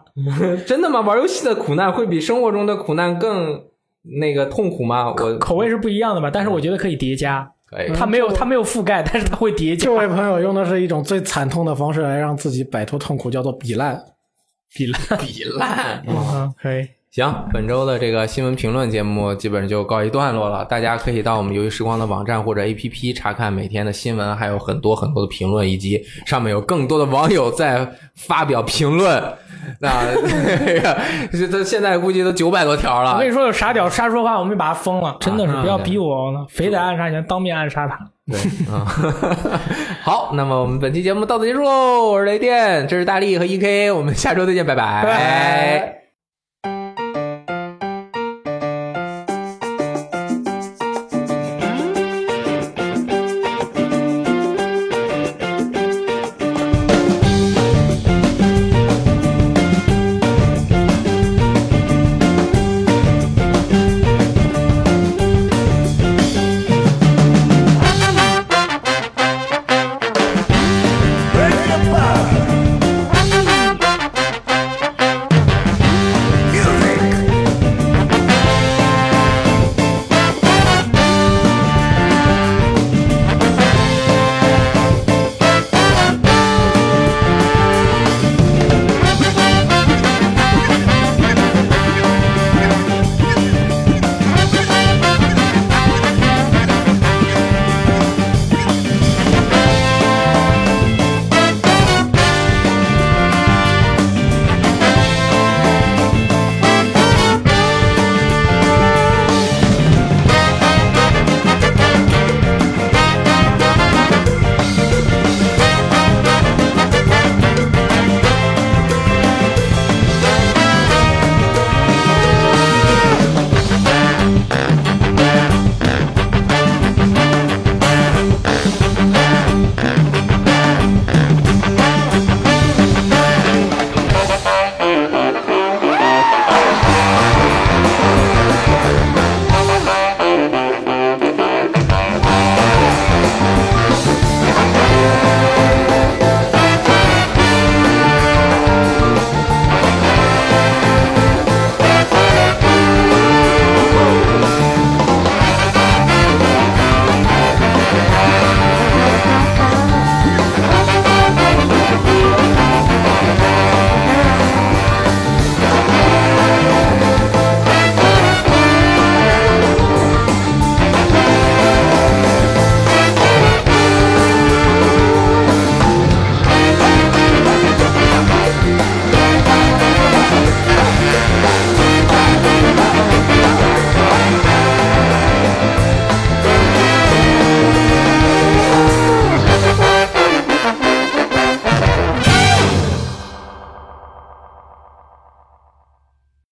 真的吗？玩游戏的苦难会比生活中的苦难更那个痛苦吗？我口味是不一样的吧？但是我觉得可以叠加。可以。它没有它没有覆盖，但是它会叠加这。位朋友用的是一种最惨痛的方式来让自己摆脱痛苦，叫做比烂。(laughs) 比烂，(laughs) 比烂。嗯，可以。行，本周的这个新闻评论节目基本上就告一段落了。大家可以到我们游戏时光的网站或者 APP 查看每天的新闻，还有很多很多的评论，以及上面有更多的网友在发表评论。那 (laughs) 这个这这现在估计都九百多条了我跟。你说，有傻屌瞎说话，我们就把他封了。真的是，啊不要逼我，非得暗杀前当面暗杀他。对啊，好，那么我们本期节目到此结束喽。我是雷电，这是大力和 EK，我们下周再见，拜拜拜拜